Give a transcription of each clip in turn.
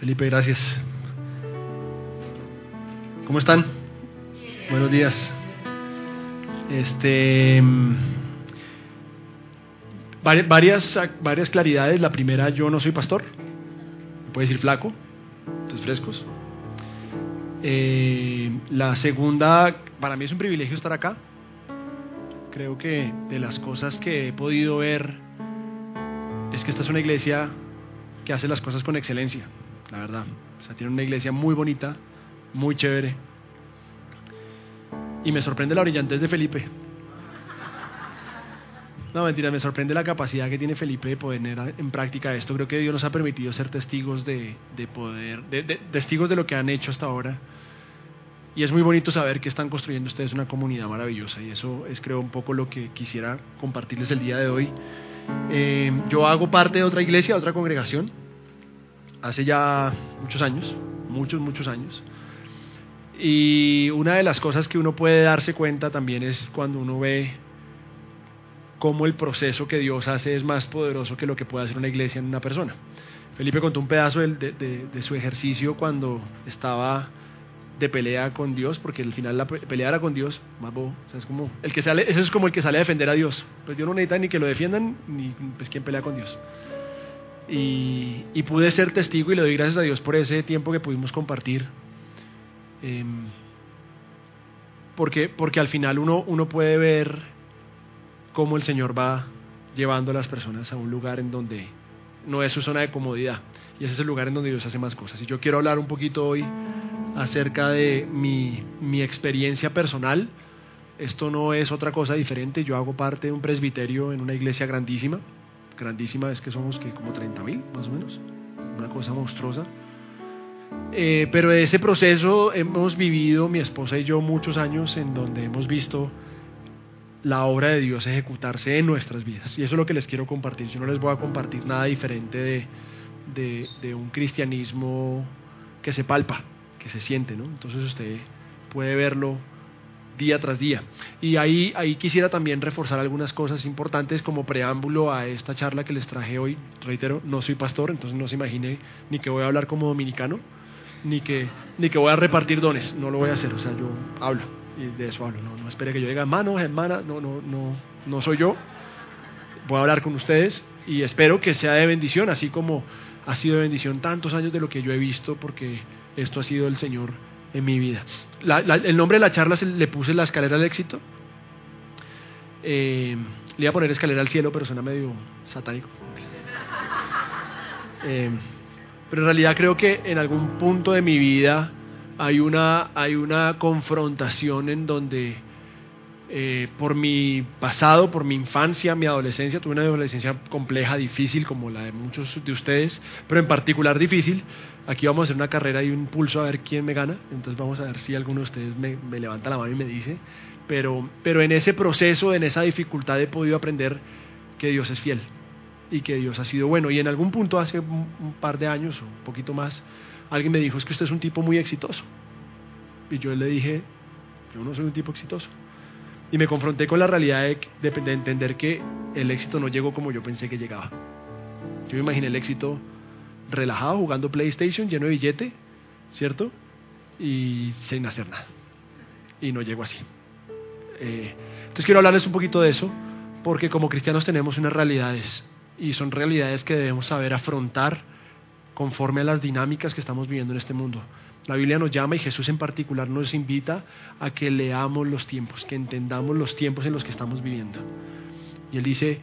Felipe, gracias. ¿Cómo están? Buenos días. Este varias, varias claridades. La primera, yo no soy pastor. Puede decir flaco, entonces frescos. Eh, la segunda, para mí es un privilegio estar acá. Creo que de las cosas que he podido ver es que esta es una iglesia que hace las cosas con excelencia, la verdad. O sea, tiene una iglesia muy bonita, muy chévere. Y me sorprende la brillantez de Felipe. No, mentira, me sorprende la capacidad que tiene Felipe de poner en práctica esto. Creo que Dios nos ha permitido ser testigos de, poder, de, testigos de lo que han hecho hasta ahora. Y es muy bonito saber que están construyendo ustedes una comunidad maravillosa. Y eso es, creo, un poco lo que quisiera compartirles el día de hoy. Eh, yo hago parte de otra iglesia, de otra congregación, hace ya muchos años, muchos, muchos años. Y una de las cosas que uno puede darse cuenta también es cuando uno ve cómo el proceso que Dios hace es más poderoso que lo que puede hacer una iglesia en una persona. Felipe contó un pedazo de, su ejercicio cuando estaba de pelea con Dios, porque al final la pelea era con Dios, más es como el que sale, ese es como el que sale a defender a Dios. Pues Dios no necesita ni que lo defiendan, ni pues quién pelea con Dios. Y, pude ser testigo y le doy gracias a Dios por ese tiempo que pudimos compartir. Em, porque, porque al final uno, uno puede ver cómo el Señor va llevando a las personas a un lugar en donde no es su zona de comodidad. Y ese es el lugar en donde Dios hace más cosas. Y yo quiero hablar un poquito hoy acerca de mi, mi experiencia personal. Esto no es otra cosa diferente. Yo hago parte de un presbiterio en una iglesia grandísima. Grandísima es que somos que como 30 mil, más o menos. Una cosa monstruosa. Eh, pero ese proceso hemos vivido, mi esposa y yo, muchos años en donde hemos visto la obra de Dios ejecutarse en nuestras vidas. Y eso es lo que les quiero compartir. Yo no les voy a compartir nada diferente de, de, un cristianismo que se palpa, que se siente, ¿no? Entonces usted puede verlo día tras día. Y ahí, ahí quisiera también reforzar algunas cosas importantes como preámbulo a esta charla que les traje hoy. Reitero, no soy pastor, entonces no se imagine ni que voy a hablar como dominicano, ni que, ni que voy a repartir dones, no lo voy a hacer, o sea, yo hablo y de eso hablo. No, no espere que yo diga, hermanos, hermana, no, no, no, no soy yo. Voy a hablar con ustedes y espero que sea de bendición, así como ha sido de bendición tantos años de lo que yo he visto, porque esto ha sido el Señor en mi vida. el nombre de la charla se, le puse la escalera del éxito. Eh, le iba a poner escalera al cielo, pero suena medio satánico. Eh, pero en realidad creo que en algún punto de mi vida hay una, hay una confrontación en donde eh, por mi pasado, por mi infancia, mi adolescencia, tuve una adolescencia compleja, difícil, como la de muchos de ustedes, pero en particular difícil. Aquí vamos a hacer una carrera y un pulso a ver quién me gana, entonces vamos a ver si alguno de ustedes me, levanta la mano y me dice, pero, pero en ese proceso, en esa dificultad he podido aprender que Dios es fiel y que Dios ha sido bueno. Y en algún punto, hace un par de años o un poquito más, alguien me dijo, es que usted es un tipo muy exitoso. Y yo le dije, yo no soy un tipo exitoso. Y me confronté con la realidad de, de, entender que el éxito no llegó como yo pensé que llegaba. Yo me imaginé el éxito relajado, jugando PlayStation, lleno de billete, ¿cierto? Y sin hacer nada. Y no llegó así. Eh, entonces quiero hablarles un poquito de eso, porque como cristianos tenemos unas realidades, y son realidades que debemos saber afrontar conforme a las dinámicas que estamos viviendo en este mundo. La Biblia nos llama y Jesús en particular nos invita a que leamos los tiempos, que entendamos los tiempos en los que estamos viviendo. Y Él dice,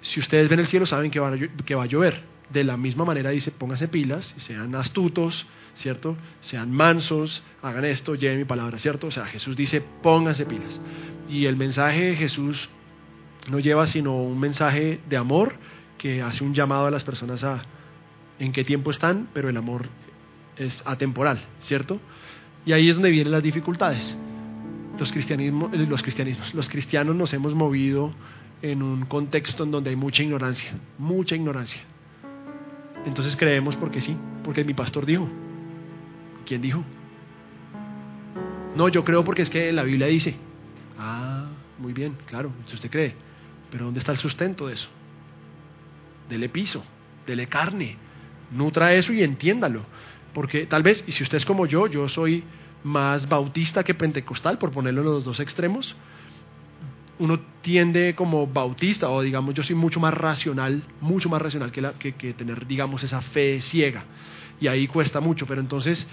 si ustedes ven el cielo saben que va a, llover. De la misma manera dice, pónganse pilas, sean astutos, ¿cierto? Sean mansos, hagan esto, lleven mi palabra, ¿cierto? O sea, Jesús dice, pónganse pilas. Y el mensaje de Jesús no lleva sino un mensaje de amor que hace un llamado a las personas a, en qué tiempo están, pero el amor es atemporal, ¿cierto? Y ahí es donde vienen las dificultades. Los, cristianismos, eh, los cristianismos, los cristianos nos hemos movido en un contexto en donde hay mucha ignorancia, mucha ignorancia. Entonces creemos porque sí, porque mi pastor dijo. ¿Quién dijo? No, yo creo porque es que la Biblia dice. Ah, muy bien, claro, si usted cree. Pero ¿dónde está el sustento de eso? Dele piso, dele carne, nutra eso y entiéndalo. Porque tal vez, y si usted es como yo, yo soy más bautista que pentecostal, por ponerlo en los dos extremos, uno tiende como bautista, o digamos, yo soy mucho más racional, mucho más racional que, la, que, tener, digamos, esa fe ciega. Y ahí cuesta mucho, pero entonces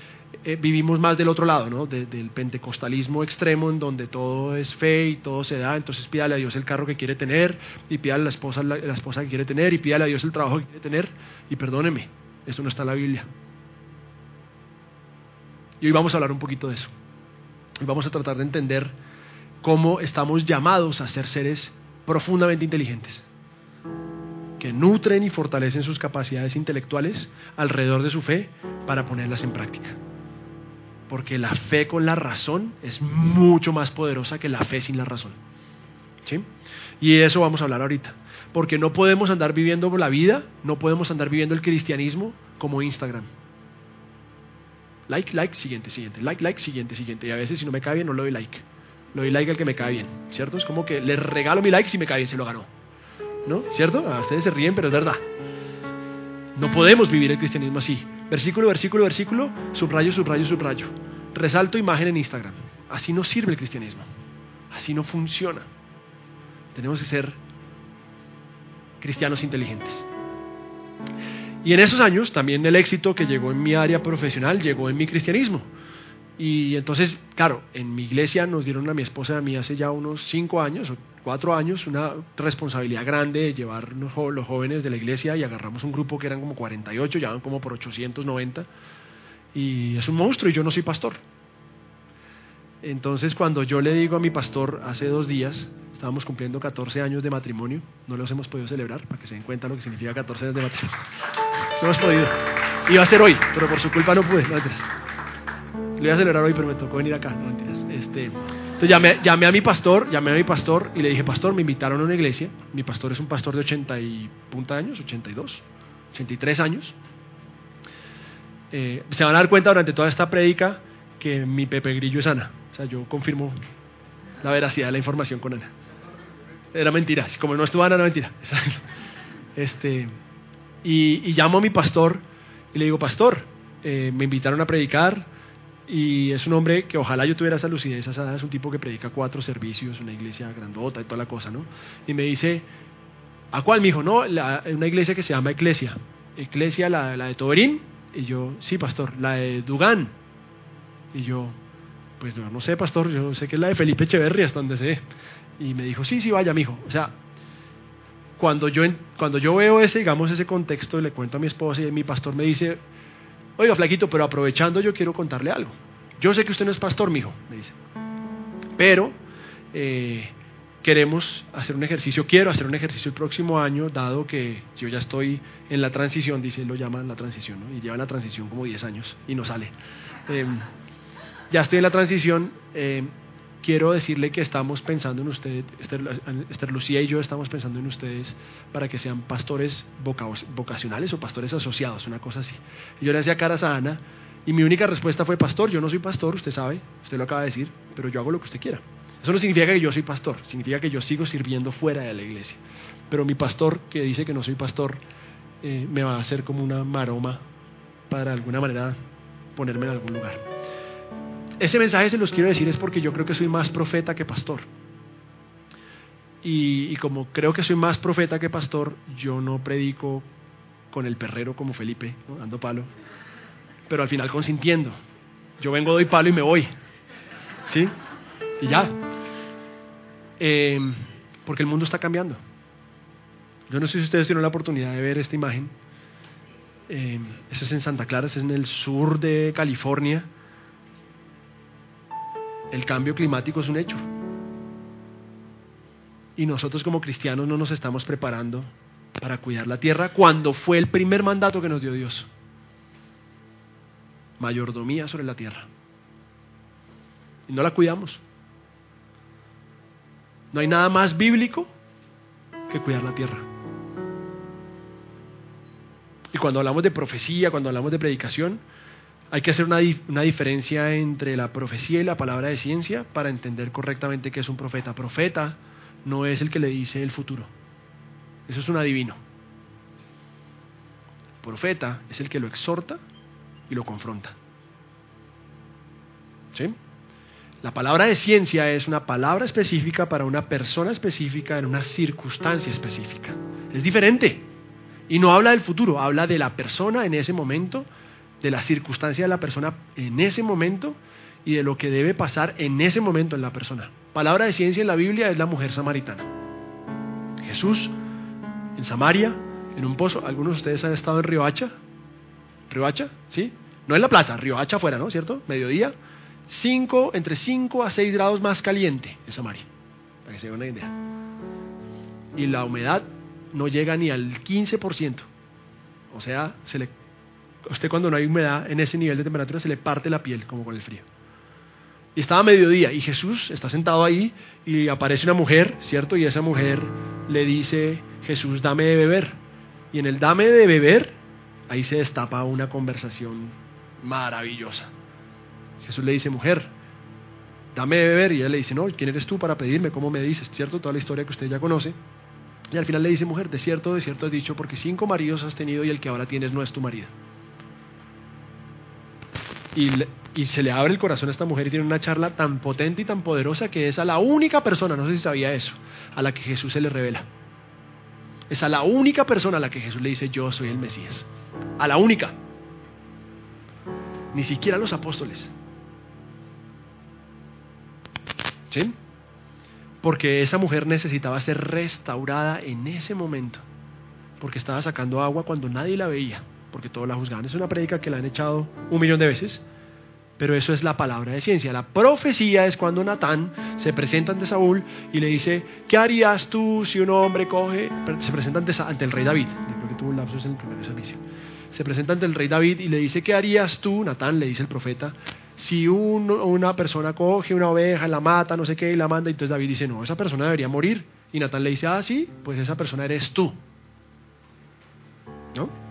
eh, vivimos más del otro lado, ¿no? del pentecostalismo extremo, en donde todo es fe y todo se da. Entonces pídale a Dios el carro que quiere tener, y pídale a la esposa, la, esposa que quiere tener, y pídale a Dios el trabajo que quiere tener. Y perdóneme, eso no está en la Biblia. Y hoy vamos a hablar un poquito de eso. Vamos a tratar de entender cómo estamos llamados a ser seres profundamente inteligentes, que nutren y fortalecen sus capacidades intelectuales alrededor de su fe para ponerlas en práctica. Porque la fe con la razón es mucho más poderosa que la fe sin la razón. ¿Sí? Y de eso vamos a hablar ahorita. Porque no podemos andar viviendo la vida, no podemos andar viviendo el cristianismo como Instagram like, like, siguiente, siguiente, like, like, siguiente, siguiente. Y a veces si no me cae bien no le doy like. Le doy like al que me cae bien, ¿cierto? Es como que le regalo mi like si me cae bien, se lo ganó. ¿No? ¿Cierto? A ustedes se ríen, pero es verdad. No podemos vivir el cristianismo así. Versículo, versículo, versículo, subrayo, subrayo, subrayo. Resalto imagen en Instagram. Así no sirve el cristianismo. Así no funciona. Tenemos que ser cristianos inteligentes. Y en esos años también el éxito que llegó en mi área profesional llegó en mi cristianismo. Y entonces, claro, en mi iglesia nos dieron a mi esposa y a mí hace ya unos cinco años o cuatro años una responsabilidad grande de llevar los jóvenes de la iglesia y agarramos un grupo que eran como 48, ya van como por 890. Y es un monstruo y yo no soy pastor. Entonces cuando yo le digo a mi pastor hace dos días, Estábamos cumpliendo 14 años de matrimonio, no los hemos podido celebrar, para que se den cuenta lo que significa 14 años de matrimonio. No hemos podido. Iba a ser hoy, pero por su culpa no pude. No, Lo iba a celebrar hoy, pero me tocó venir acá. No, Este, entonces llamé, llamé, a mi pastor, llamé a mi pastor y le dije, pastor, me invitaron a una iglesia. Mi pastor es un pastor de 80 y punta años, 82, 83 años. Eh, se van a dar cuenta durante toda esta prédica que mi Pepe Grillo es Ana. O sea, yo confirmo la veracidad de la información con Ana. Era mentira, como no estuvo Ana, era mentira. Este, y, llamo a mi pastor y le digo, pastor, eh, me invitaron a predicar y es un hombre que ojalá yo tuviera esa lucidez, esa es un tipo que predica cuatro servicios, una iglesia grandota y toda la cosa, ¿no? Y me dice, ¿a cuál, mijo? No, la, una iglesia que se llama Iglesia. Iglesia, la, la de Toberín. Y yo, sí, pastor, la de Dugán. Y yo, pues no, no sé, pastor, yo sé que es la de Felipe Echeverri, hasta donde sé. Y me dijo, sí, sí, vaya, mijo. O sea, cuando yo, cuando yo veo ese, digamos, ese contexto le cuento a mi esposa y mi pastor me dice, oiga, flaquito, pero aprovechando yo quiero contarle algo. Yo sé que usted no es pastor, mijo, me dice. Pero eh, queremos hacer un ejercicio, quiero hacer un ejercicio el próximo año, dado que yo ya estoy en la transición, dice, lo llaman la transición, ¿no? Y lleva la transición como 10 años y no sale. Eh, ya estoy en la transición. Eh, quiero decirle que estamos pensando en ustedes, Esther, Lucía y yo estamos pensando en ustedes para que sean pastores vocacionales o pastores asociados, una cosa así. Y yo le hacía caras a Ana y mi única respuesta fue, pastor, yo no soy pastor, usted sabe, usted lo acaba de decir, pero yo hago lo que usted quiera. Eso no significa que yo soy pastor, significa que yo sigo sirviendo fuera de la iglesia. Pero mi pastor, que dice que no soy pastor, eh, me va a hacer como una maroma para de alguna manera ponerme en algún lugar. Ese mensaje se los quiero decir es porque yo creo que soy más profeta que pastor. Y, como creo que soy más profeta que pastor, yo no predico con el perrero como Felipe, dando palo, pero al final consintiendo. Yo vengo, doy palo y me voy. ¿Sí? Y ya. Em, porque el mundo está cambiando. Yo no sé si ustedes tienen la oportunidad de ver esta imagen. Eh, es en Santa Clara, es en el sur de California. El cambio climático es un hecho. Y nosotros como cristianos no nos estamos preparando para cuidar la tierra cuando fue el primer mandato que nos dio Dios. Mayordomía sobre la tierra. Y no la cuidamos. No hay nada más bíblico que cuidar la tierra. Y cuando hablamos de profecía, cuando hablamos de predicación, hay que hacer una, una, diferencia entre la profecía y la palabra de ciencia para entender correctamente qué es un profeta. Profeta no es el que le dice el futuro. Eso es un adivino. profeta es el que lo exhorta y lo confronta. ¿Sí? La palabra de ciencia es una palabra específica para una persona específica en una circunstancia específica. Es diferente. Y no habla del futuro, habla de la persona en ese momento, de la circunstancia de la persona en ese momento y de lo que debe pasar en ese momento en la persona. Palabra de ciencia en la Biblia es la mujer samaritana. Jesús en Samaria, en un pozo. ¿Algunos de ustedes han estado en Riohacha? ¿Riohacha? ¿Sí? No en la plaza, Riohacha afuera, ¿no? ¿Cierto? Mediodía cinco, entre 5 a 6 grados más caliente en Samaria, para que se den una idea. Y la humedad no llega ni al 15%. O sea, se le, usted cuando no hay humedad en ese nivel de temperatura se le parte la piel como con el frío. Y estaba a mediodía y Jesús está sentado ahí y aparece una mujer, ¿cierto? Y esa mujer le dice, Jesús, dame de beber. Y en el dame de beber, ahí se destapa una conversación maravillosa. Jesús le dice, mujer, dame de beber. Y ella le dice, no, ¿quién eres tú para pedirme? ¿Cómo me dices? ¿Cierto? Toda la historia que usted ya conoce. Y al final le dice, mujer, de cierto, de cierto has dicho, porque cinco maridos has tenido y el que ahora tienes no es tu marido. Y, se le abre el corazón a esta mujer y tiene una charla tan potente y tan poderosa que es a la única persona, no sé si sabía eso, a la que Jesús se le revela. Es a la única persona a la que Jesús le dice, yo soy el Mesías. A la única. Ni siquiera a los apóstoles. ¿Sí? Porque esa mujer necesitaba ser restaurada en ese momento. Porque estaba sacando agua cuando nadie la veía. Porque todos la juzgaban. Es una prédica que la han echado un millón de veces. Pero eso es la palabra de ciencia. La profecía es cuando Natán se presenta ante Saúl y le dice, ¿qué harías tú si un hombre coge... Se presenta ante, el rey David. Creo que tuvo un lapsus en el primer servicio. Se presenta ante el rey David y le dice, ¿qué harías tú? Natán le dice el profeta, si una persona coge una oveja, la mata, no sé qué, y la manda, entonces David dice, no, esa persona debería morir. Y Natán le dice, ah, sí, pues esa persona eres tú. ¿No?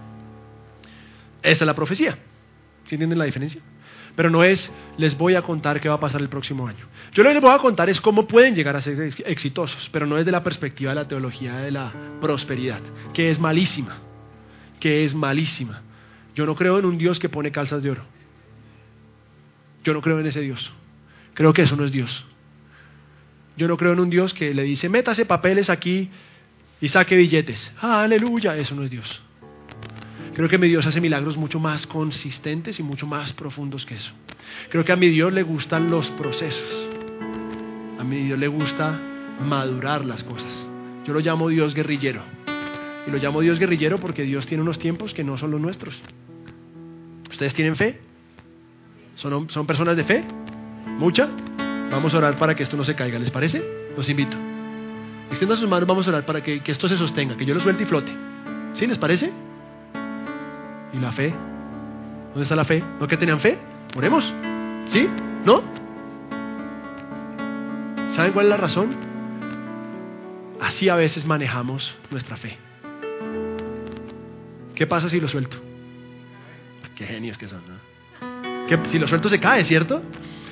Esa es la profecía. ¿Sí entienden la diferencia? Pero no es, les voy a contar qué va a pasar el próximo año. Yo lo que les voy a contar es cómo pueden llegar a ser exitosos, pero no desde la perspectiva de la teología de la prosperidad, que es malísima, que es malísima. Yo no creo en un Dios que pone calzas de oro. Yo no creo en ese Dios. Creo que eso no es Dios. Yo no creo en un Dios que le dice, métase papeles aquí y saque billetes. aleluya, eso no es Dios. Creo que mi Dios hace milagros mucho más consistentes y mucho más profundos que eso. Creo que a mi Dios le gustan los procesos. A mi Dios le gusta madurar las cosas. Yo lo llamo Dios guerrillero. Y lo llamo Dios guerrillero porque Dios tiene unos tiempos que no son los nuestros. ¿Ustedes tienen fe? ¿Son, ¿Son personas de fe? ¿Mucha? Vamos a orar para que esto no se caiga, ¿les parece? Los invito. Extiendan sus manos, vamos a orar para que, que esto se sostenga, que yo lo suelte y flote. ¿Sí? ¿Les parece? ¿Y la fe? ¿Dónde está la fe? ¿No que tenían fe? ¿Oremos? ¿Sí? ¿No? ¿Saben cuál es la razón? Así a veces manejamos nuestra fe. ¿Qué pasa si lo suelto? Qué genios que son, ¿no? que si lo suelto se cae, ¿cierto?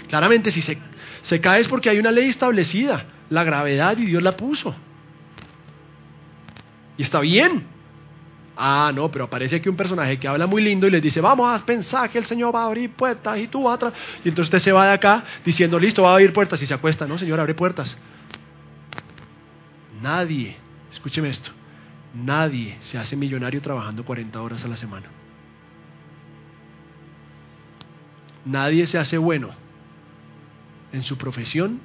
Claramente si se, se cae es porque hay una ley establecida, la gravedad y Dios la puso. Y está bien. Ah, no, pero aparece aquí un personaje que habla muy lindo y les dice, vamos a pensar que el Señor va a abrir puertas y tú vas atrás. Y entonces usted se va de acá diciendo, listo, va a abrir puertas y se acuesta. No, Señor, abre puertas. Nadie, escúcheme esto, nadie se hace millonario trabajando 40 horas a la semana. Nadie se hace bueno en su profesión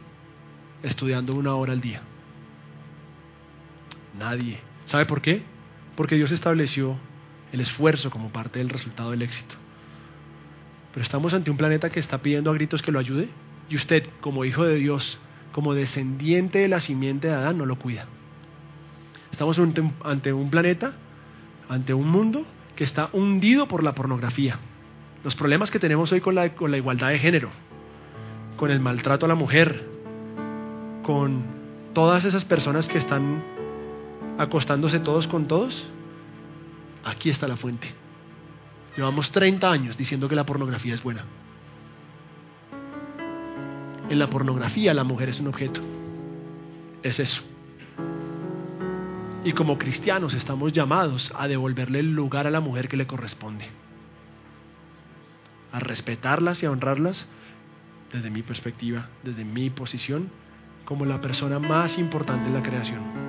estudiando una hora al día. Nadie. ¿Sabe por qué? Porque Dios estableció el esfuerzo como parte del resultado del éxito. Pero estamos ante un planeta que está pidiendo a gritos que lo ayude y usted, como hijo de Dios, como descendiente de la simiente de Adán, no lo cuida. Estamos ante un planeta, ante un mundo que está hundido por la pornografía los problemas que tenemos hoy con la, con la igualdad de género, con el maltrato a la mujer, con todas esas personas que están acostándose todos con todos, aquí está la fuente. Llevamos 30 años diciendo que la pornografía es buena. En la pornografía la mujer es un objeto. Es eso. Y como cristianos estamos llamados a devolverle el lugar a la mujer que le corresponde. A respetarlas y a honrarlas desde mi perspectiva, desde mi posición, como la persona más importante en la creación.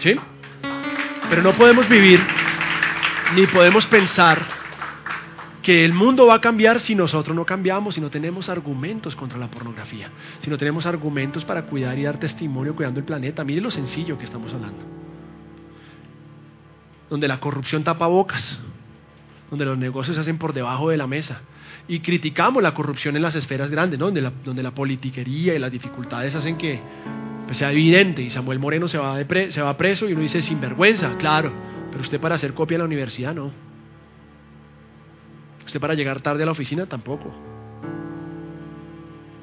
¿Sí? Pero no podemos vivir ni podemos pensar que el mundo va a cambiar si nosotros no cambiamos, si no tenemos argumentos contra la pornografía, si no tenemos argumentos para cuidar y dar testimonio cuidando el planeta. Mire lo sencillo que estamos hablando. Donde la corrupción tapa bocas, donde los negocios se hacen por debajo de la mesa. Y criticamos la corrupción en las esferas grandes, la, donde la politiquería y las dificultades hacen que pues, sea evidente. Y Samuel Moreno se va, de se va preso y uno dice sinvergüenza, claro, pero usted para hacer copia en la universidad no. Usted para llegar tarde a la oficina tampoco.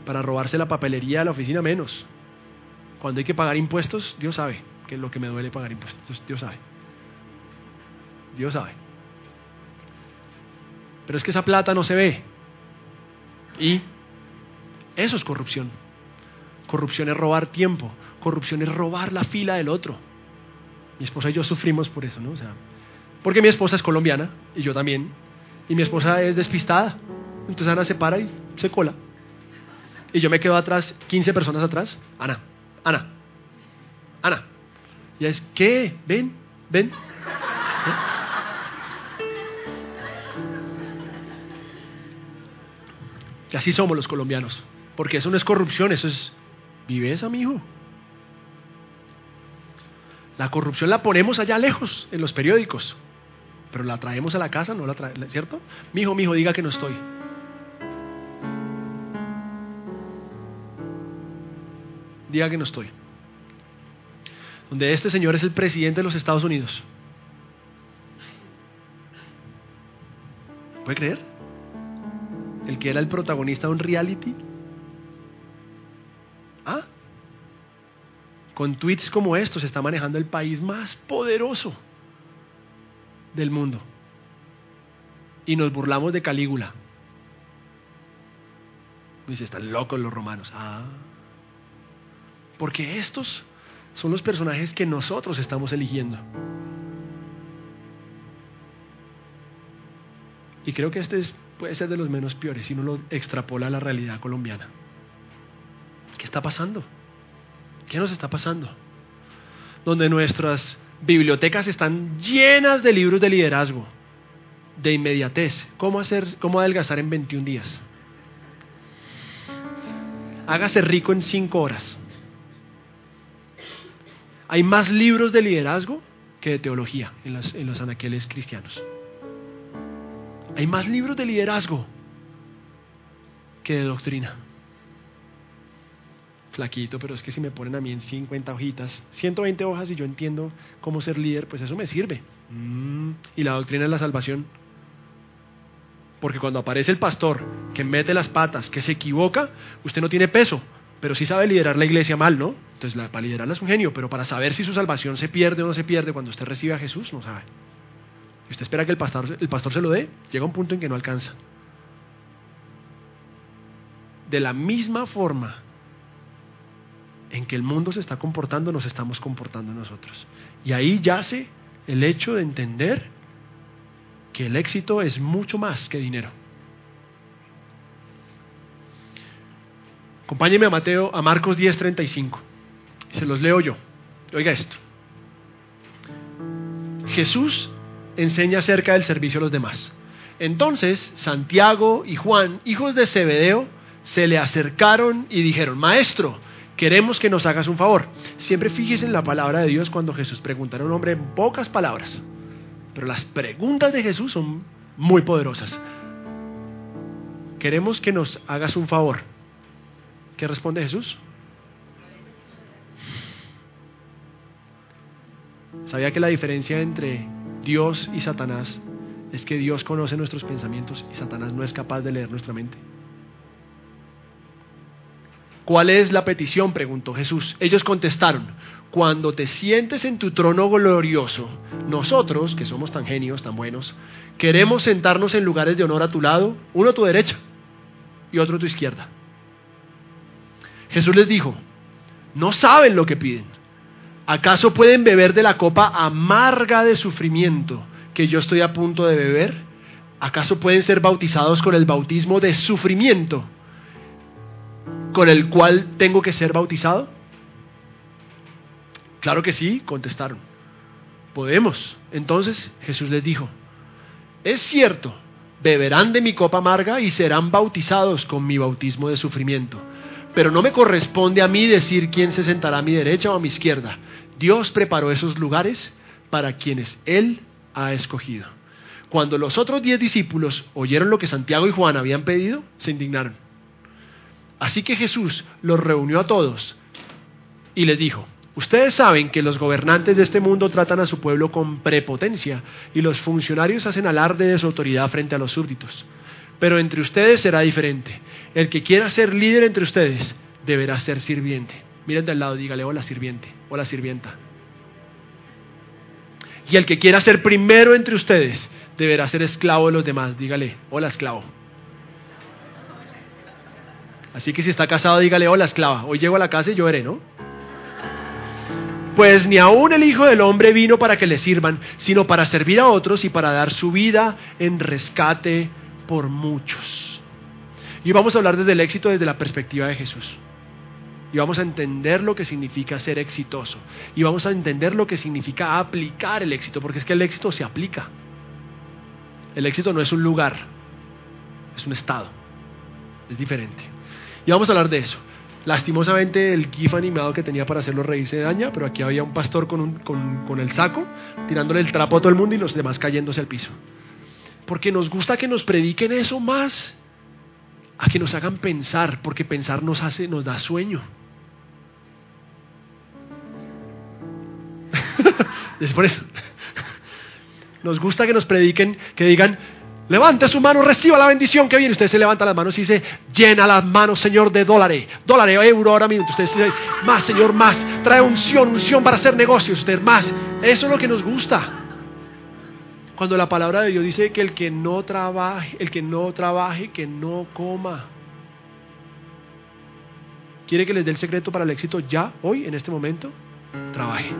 Para robarse la papelería de la oficina menos. Cuando hay que pagar impuestos, Dios sabe que es lo que me duele pagar impuestos. Dios sabe. Dios sabe. Pero es que esa plata no se ve. Y eso es corrupción. Corrupción es robar tiempo. Corrupción es robar la fila del otro. Mi esposa y yo sufrimos por eso, ¿no? O sea, porque mi esposa es colombiana y yo también. Y mi esposa es despistada. Entonces Ana se para y se cola. Y yo me quedo atrás, 15 personas atrás. Ana, Ana, Ana. Y es, ¿qué? Ven, ven. Y así somos los colombianos. Porque eso no es corrupción, eso es viveza, hijo. La corrupción la ponemos allá lejos, en los periódicos pero la traemos a la casa, no la traemos, ¿cierto? Mi hijo, mi hijo, diga que no estoy. Diga que no estoy. Donde este señor es el presidente de los Estados Unidos. ¿Puede creer? El que era el protagonista de un reality. Con tweets como estos está manejando el país más poderoso del mundo. Y nos burlamos de Calígula. Dice, están locos los romanos. Ah, porque estos son los personajes que nosotros estamos eligiendo. Y creo que este puede ser de los menos peores si uno lo extrapola a la realidad colombiana. ¿Qué está pasando? ¿Qué nos está pasando? Donde nuestras bibliotecas están llenas de libros de liderazgo, de inmediatez. ¿Cómo, hacer, cómo adelgazar en 21 días? Hágase rico en 5 horas. Hay más libros de liderazgo que de teología en los, en los anaqueles cristianos. Hay más libros de liderazgo que de doctrina flaquito, pero es que si me ponen a mí en 50 hojitas, 120 hojas y yo entiendo cómo ser líder, pues eso me sirve. Mm, y la doctrina es la salvación. Porque cuando aparece el pastor que mete las patas, que se equivoca, usted no tiene peso, pero sí sabe liderar la iglesia mal, ¿no? Entonces la, para liderarla es un genio, pero para saber si su salvación se pierde o no se pierde cuando usted recibe a Jesús, no sabe. Usted espera que el pastor, el pastor se lo dé, llega un punto en que no alcanza. De la misma forma en que el mundo se está comportando, nos estamos comportando nosotros. Y ahí yace el hecho de entender que el éxito es mucho más que dinero. Acompáñeme a Mateo, a Marcos 10:35. Se los leo yo. Oiga esto. Jesús enseña acerca del servicio a los demás. Entonces Santiago y Juan, hijos de Zebedeo, se le acercaron y dijeron, Maestro, queremos que nos hagas un favor. Siempre fíjese en la palabra de Dios cuando Jesús pregunta a un hombre en pocas palabras. Pero las preguntas de Jesús son muy poderosas. Queremos que nos hagas un favor. ¿Qué responde Jesús? ¿Sabía que la diferencia entre Dios y Satanás es que Dios conoce nuestros pensamientos y Satanás no es capaz de leer nuestra mente? ¿Cuál es la petición? preguntó Jesús. Ellos contestaron, cuando te sientes en tu trono glorioso, nosotros, que somos tan genios, tan buenos, queremos sentarnos en lugares de honor a tu lado, uno a tu derecha y otro a tu izquierda. Jesús les dijo, no saben lo que piden. ¿Acaso pueden beber de la copa amarga de sufrimiento que yo estoy a punto de beber? ¿Acaso pueden ser bautizados con el bautismo de sufrimiento con el cual tengo que ser bautizado? Claro que sí, contestaron. Podemos. Entonces Jesús les dijo, es cierto, beberán de mi copa amarga y serán bautizados con mi bautismo de sufrimiento. Pero no me corresponde a mí decir quién se sentará a mi derecha o a mi izquierda. Dios preparó esos lugares para quienes Él ha escogido. Cuando los otros diez discípulos oyeron lo que Santiago y Juan habían pedido, se indignaron. Así que Jesús los reunió a todos y les dijo, ustedes saben que los gobernantes de este mundo tratan a su pueblo con prepotencia y los funcionarios hacen alarde de su autoridad frente a los súbditos. Pero entre ustedes será diferente. El que quiera ser líder entre ustedes deberá ser sirviente. Miren de al lado, dígale, hola sirviente, hola sirvienta. Y el que quiera ser primero entre ustedes deberá ser esclavo de los demás. Dígale, hola esclavo. Así que si está casado, dígale, hola esclava. Hoy llego a la casa y lloré, ¿no? Pues ni aún el Hijo del Hombre vino para que le sirvan, sino para servir a otros y para dar su vida en rescate por muchos. Y vamos a hablar desde el éxito desde la perspectiva de Jesús y vamos a entender lo que significa ser exitoso y vamos a entender lo que significa aplicar el éxito, porque es que el éxito se aplica. El éxito no es un lugar, es un estado, es diferente. Y vamos a hablar de eso. Lastimosamente el GIF animado que tenía para hacerlo reír se daña, pero aquí había un pastor con, con, con el saco, tirándole el trapo a todo el mundo y los demás cayéndose al piso. Porque nos gusta que nos prediquen eso más a que nos hagan pensar, porque pensar nos hace, nos da sueño. Después, nos gusta que nos prediquen, que digan, levante su mano, reciba la bendición que viene. Usted se levanta las manos y dice, llena las manos, Señor, de dólares, dólares, euro, ahora mismo. Usted dice, más, Señor, más. Trae unción, unción para hacer negocios. Usted más. Eso es lo que nos gusta. Cuando la palabra de Dios dice que el que no trabaje, el que no trabaje, que no coma. ¿Quiere que les dé el secreto para el éxito ya, hoy, en este momento? Trabaje.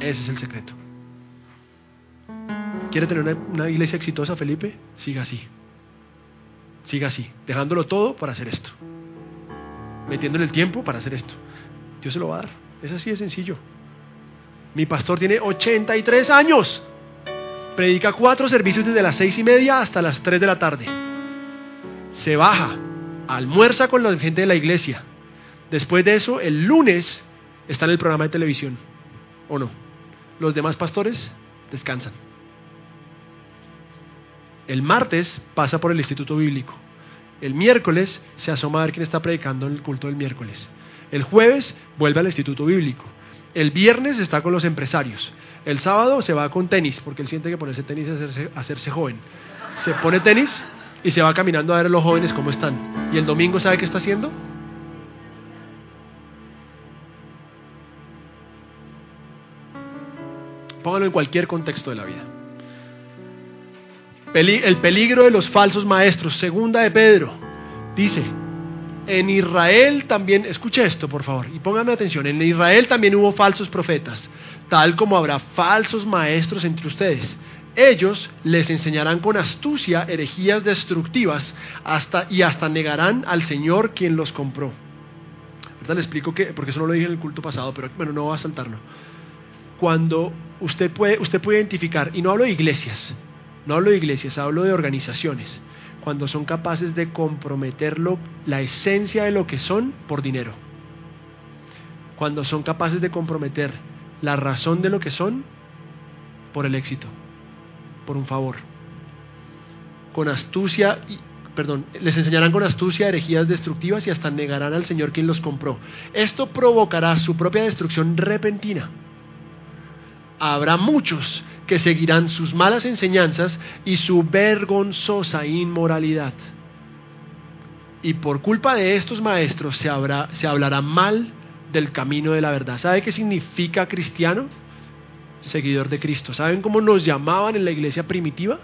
Ese es el secreto. ¿Quiere tener una, iglesia exitosa, Felipe? Siga así. Siga así, dejándolo todo para hacer esto. Metiéndole el tiempo para hacer esto. Dios se lo va a dar. Es así de sencillo. Mi pastor tiene 83 años. Predica cuatro servicios desde las seis y media hasta las 3 de la tarde. Se baja, almuerza con la gente de la iglesia. Después de eso, el lunes está en el programa de televisión. ¿O no? Los demás pastores descansan. El martes pasa por el Instituto Bíblico. El miércoles se asoma a ver quién está predicando en el culto del miércoles. El jueves vuelve al Instituto Bíblico. El viernes está con los empresarios. El sábado se va con tenis, porque él siente que ponerse tenis es hacerse, hacerse joven. Se pone tenis y se va caminando a ver a los jóvenes cómo están. ¿Y el domingo sabe qué está haciendo? Póngalo en cualquier contexto de la vida. El peligro de los falsos maestros, segunda de Pedro, dice, en Israel también, escuche esto por favor y póngame atención, en Israel también hubo falsos profetas, tal como habrá falsos maestros entre ustedes. Ellos les enseñarán con astucia herejías destructivas hasta, y hasta negarán al Señor quien los compró. Ahorita le explico que, porque eso no lo dije en el culto pasado, pero bueno, no va a saltarlo. Cuando usted puede, usted puede identificar, y no hablo de iglesias, no hablo de iglesias, hablo de organizaciones cuando son capaces de comprometerlo, la esencia de lo que son por dinero. Cuando son capaces de comprometer la razón de lo que son por el éxito, por un favor. Con astucia, perdón, les enseñarán con astucia herejías destructivas y hasta negarán al Señor quien los compró. Esto provocará su propia destrucción repentina. Habrá muchos que seguirán sus malas enseñanzas y su vergonzosa inmoralidad. Y por culpa de estos maestros se, se hablará mal del camino de la verdad. ¿Sabe qué significa cristiano? Seguidor de Cristo. ¿Saben cómo nos llamaban en la iglesia primitiva?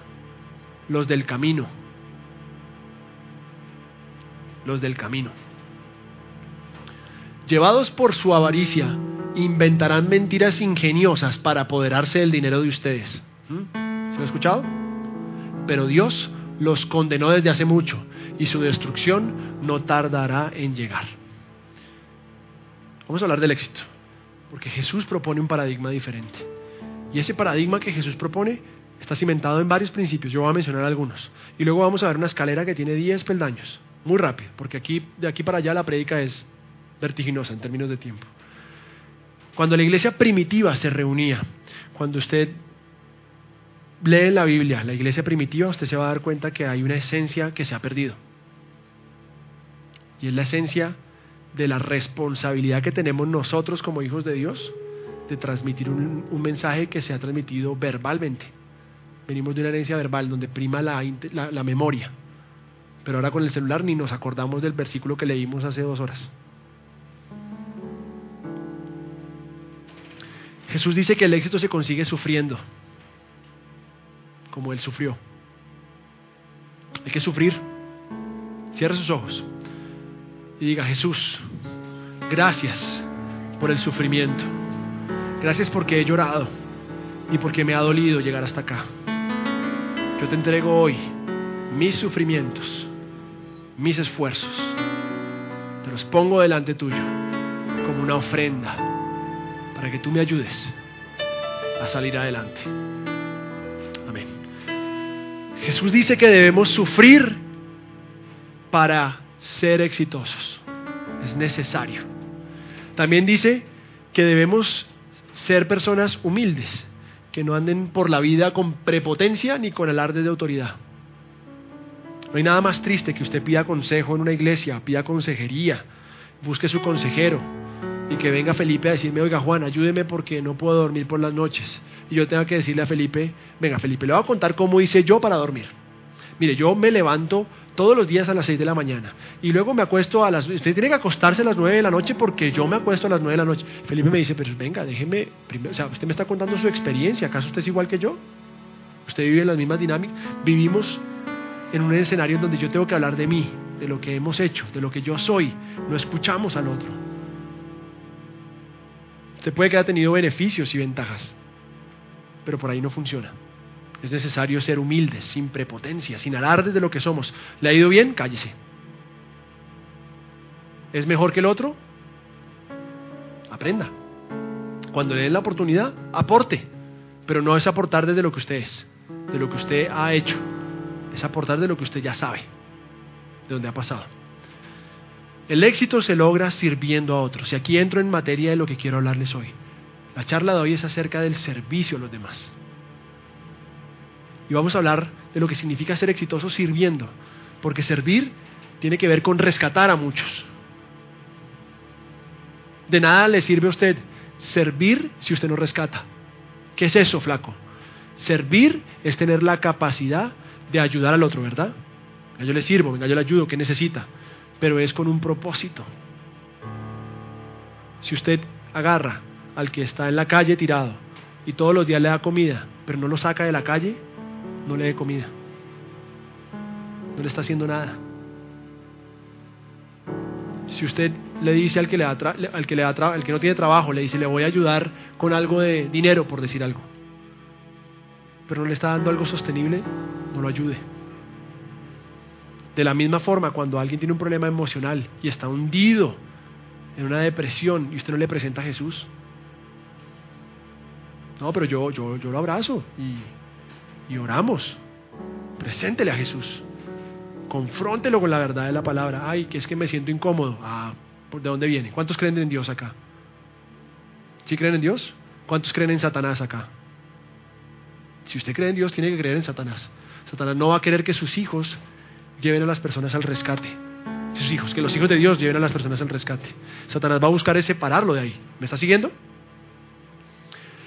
Los del camino. Los del camino. llevados por su avaricia, inventarán mentiras ingeniosas para apoderarse del dinero de ustedes. ¿Mm? ¿Se lo ha escuchado? Pero Dios los condenó desde hace mucho y su destrucción no tardará en llegar. Vamos a hablar del éxito, porque Jesús propone un paradigma diferente. Y ese paradigma que Jesús propone está cimentado en varios principios, yo voy a mencionar algunos. Y luego vamos a ver una escalera que tiene 10 peldaños, muy rápido, porque aquí, de aquí para allá la prédica es vertiginosa en términos de tiempo. Cuando la iglesia primitiva se reunía, cuando usted lee la Biblia, la iglesia primitiva, usted se va a dar cuenta que hay una esencia que se ha perdido. Y es la esencia de la responsabilidad que tenemos nosotros como hijos de Dios de transmitir un, mensaje que se ha transmitido verbalmente. Venimos de una herencia verbal donde prima la, la memoria. Pero ahora con el celular ni nos acordamos del versículo que leímos hace dos horas. Jesús dice que el éxito se consigue sufriendo como Él sufrió. Hay que sufrir. Cierre sus ojos y diga, Jesús, gracias por el sufrimiento. Gracias porque he llorado y porque me ha dolido llegar hasta acá. Yo te entrego hoy mis sufrimientos, mis esfuerzos. Te los pongo delante tuyo como una ofrenda para que tú me ayudes a salir adelante. Jesús dice que debemos sufrir para ser exitosos. Es necesario. También dice que debemos ser personas humildes, que no anden por la vida con prepotencia ni con alarde de autoridad. No hay nada más triste que usted pida consejo en una iglesia, pida consejería, busque su consejero y que venga Felipe a decirme, oiga Juan, ayúdeme porque no puedo dormir por las noches. Y yo tenga que decirle a Felipe, venga Felipe, le voy a contar cómo hice yo para dormir. Mire, yo me levanto todos los días a las 6 de la mañana y luego me acuesto a las... Usted tiene que acostarse a las 9 de la noche porque yo me acuesto a las 9 de la noche. Felipe me dice, pero venga, déjeme, primero, o sea, usted me está contando su experiencia, ¿acaso usted es igual que yo? Usted vive en las mismas dinámicas, vivimos en un escenario en donde yo tengo que hablar de mí, de lo que hemos hecho, de lo que yo soy, no escuchamos al otro. Usted puede que haya tenido beneficios y ventajas, pero por ahí no funciona. Es necesario ser humildes, sin prepotencia, sin alardes de lo que somos. ¿Le ha ido bien? Cállese. ¿Es mejor que el otro? Aprenda. Cuando le den la oportunidad, aporte. Pero no es aportar desde lo que usted es, de lo que usted ha hecho. Es aportar de lo que usted ya sabe, de donde ha pasado. El éxito se logra sirviendo a otros. Y aquí entro en materia de lo que quiero hablarles hoy. La charla de hoy es acerca del servicio a los demás. Y vamos a hablar de lo que significa ser exitoso sirviendo. Porque servir tiene que ver con rescatar a muchos. De nada le sirve a usted servir si usted no rescata. ¿Qué es eso, flaco? Servir es tener la capacidad de ayudar al otro, ¿verdad? yo le sirvo, venga, yo le ayudo, ¿qué necesita? Pero es con un propósito. Si usted agarra al que está en la calle tirado y todos los días le da comida, pero no lo saca de la calle, no le dé comida. No le está haciendo nada. Si usted le dice al que, le da al que, le da al que no tiene trabajo, le dice, le voy a ayudar con algo de dinero, por decir algo, pero no le está dando algo sostenible, no lo ayude. De la misma forma, cuando alguien tiene un problema emocional y está hundido en una depresión y usted no le presenta a Jesús, no, pero yo, yo, yo lo abrazo y, y oramos. Preséntele a Jesús. Confróntelo con la verdad de la palabra. Ay, que es que me siento incómodo. Ah, ¿de dónde viene? ¿Cuántos creen en Dios acá? ¿Sí creen en Dios? ¿Cuántos creen en Satanás acá? Si usted cree en Dios, tiene que creer en Satanás. Satanás no va a querer que sus hijos lleven a las personas al rescate. Sus hijos, que los hijos de Dios lleven a las personas al rescate. Satanás va a buscar es separarlo de ahí. ¿Me está siguiendo?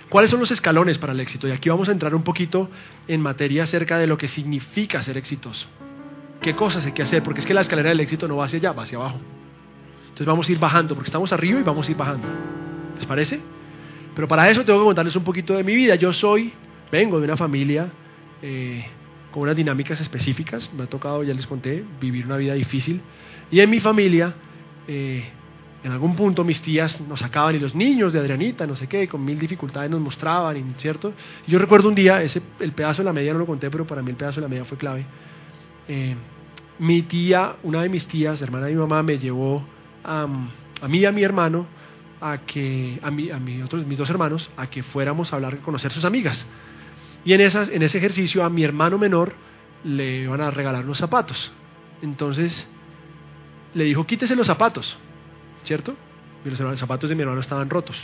¿Cuáles son los escalones para el éxito? Y aquí vamos a entrar un poquito en materia acerca de lo que significa ser exitoso. ¿Qué cosas hay que hacer? Porque es que la escalera del éxito no va hacia allá, va hacia abajo. Entonces vamos a ir bajando, porque estamos arriba y vamos a ir bajando. ¿Les parece? Pero para eso tengo que contarles un poquito de mi vida. Yo soy, vengo de una familia eh, con unas dinámicas específicas. Me ha tocado, ya les conté, vivir una vida difícil. Y en mi familia, eh, en algún punto mis tías nos sacaban y los niños de Adrianita, no sé qué, con mil dificultades nos mostraban, ¿cierto? yo recuerdo un día, ese, el pedazo de la media no lo conté, pero para mí el pedazo de la media fue clave. Eh, mi tía, una de mis tías, hermana de mi mamá, me llevó a, mí y a mi hermano, a que, a, mí, a mi otros, mis dos hermanos, a que fuéramos a hablar, a conocer sus amigas. Y en, esas, en ese ejercicio a mi hermano menor le iban a regalar unos zapatos. Entonces le dijo, quítese los zapatos, ¿cierto? Los zapatos de mi hermano estaban rotos.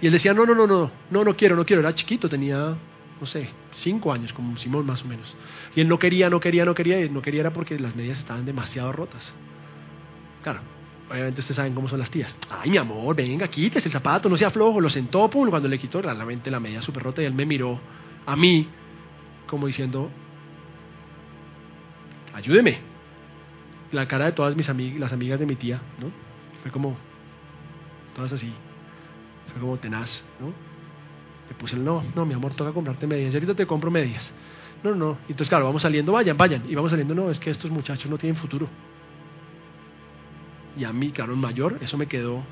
Y él decía, no, no, no, no, no, no quiero, no quiero. Era chiquito, tenía, no sé, cinco años, como Simón más o menos. Y él no quería, no quería, no quería, y no quería era porque las medias estaban demasiado rotas. Claro, obviamente ustedes saben cómo son las tías. Ay, mi amor, venga, quítese el zapato, no sea flojo. Lo sentó, pum, cuando le quitó realmente la media súper rota y él me miró a mí como diciendo, ayúdeme. La cara de todas mis amigas, las amigas de mi tía, ¿no? Fue como, todas así, fue como tenaz, ¿no? Le puse el no, no, mi amor, toca comprarte medias. Y ahorita te compro medias. No, no. Entonces, claro, vamos saliendo, vayan, vayan. Y vamos saliendo, no, es que estos muchachos no tienen futuro. Y a mí, claro, en mayor, eso me quedó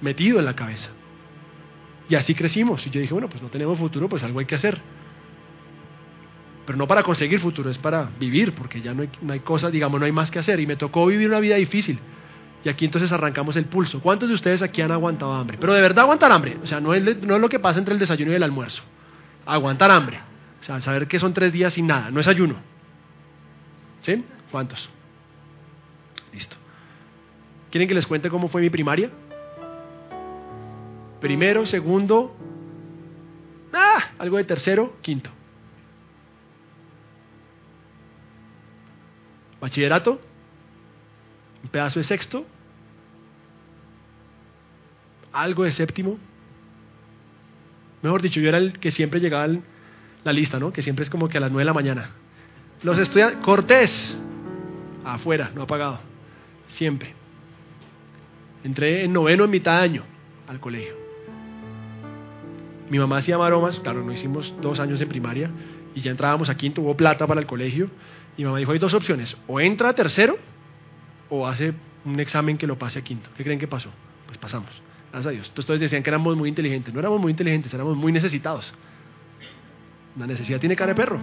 metido en la cabeza. Y así crecimos. Y yo dije, bueno, pues no tenemos futuro, pues algo hay que hacer. Pero no para conseguir futuro, es para vivir, porque ya no hay, no hay cosas, digamos, no hay más que hacer. Y me tocó vivir una vida difícil. Y aquí entonces arrancamos el pulso. ¿Cuántos de ustedes aquí han aguantado hambre? Pero de verdad aguantar hambre. O sea, no es, no es lo que pasa entre el desayuno y el almuerzo. Aguantar hambre. O sea, saber que son tres días sin nada. No es ayuno. ¿Sí? ¿Cuántos? Listo. ¿Quieren que les cuente cómo fue mi primaria? Primero, segundo, ah, algo de tercero, quinto. Bachillerato, un pedazo de sexto, algo de séptimo. Mejor dicho, yo era el que siempre llegaba la lista, ¿no? Que siempre es como que a las nueve de la mañana. Los estudiantes, Cortés, afuera, no ha pagado, siempre. Entré en noveno en mitad de año al colegio. Mi mamá hacía maromas, claro, no hicimos dos años en primaria y ya entrábamos a quinto, hubo plata para el colegio. Y mi mamá dijo, hay dos opciones, o entra a tercero o hace un examen que lo pase a quinto. ¿Qué creen que pasó? Pues pasamos, gracias a Dios. Entonces decían que éramos muy inteligentes. No éramos muy inteligentes, éramos muy necesitados. La necesidad tiene cara de perro.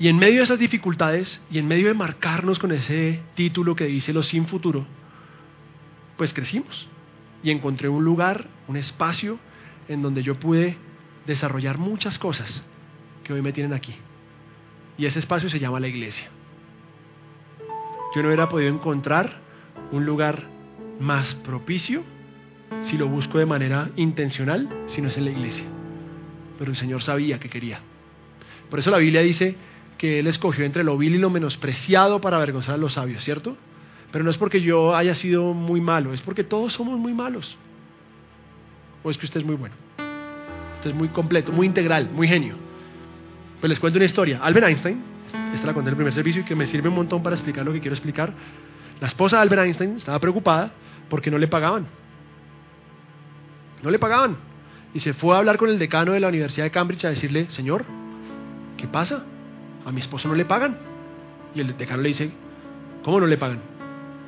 Y en medio de esas dificultades y en medio de marcarnos con ese título que dice los sin futuro, pues crecimos y encontré un lugar, un espacio en donde yo pude desarrollar muchas cosas que hoy me tienen aquí. Y ese espacio se llama la iglesia. Yo no hubiera podido encontrar un lugar más propicio si lo busco de manera intencional, si no es en la iglesia. Pero el Señor sabía que quería. Por eso la Biblia dice que Él escogió entre lo vil y lo menospreciado para avergonzar a los sabios, ¿cierto? Pero no es porque yo haya sido muy malo, es porque todos somos muy malos. O es que usted es muy bueno. Usted es muy completo, muy integral, muy genio. Pues les cuento una historia. Albert Einstein, esta la conté en el primer servicio y que me sirve un montón para explicar lo que quiero explicar. La esposa de Albert Einstein estaba preocupada porque no le pagaban. No le pagaban. Y se fue a hablar con el decano de la Universidad de Cambridge a decirle, señor, ¿qué pasa? A mi esposo no le pagan. Y el decano le dice, ¿cómo no le pagan?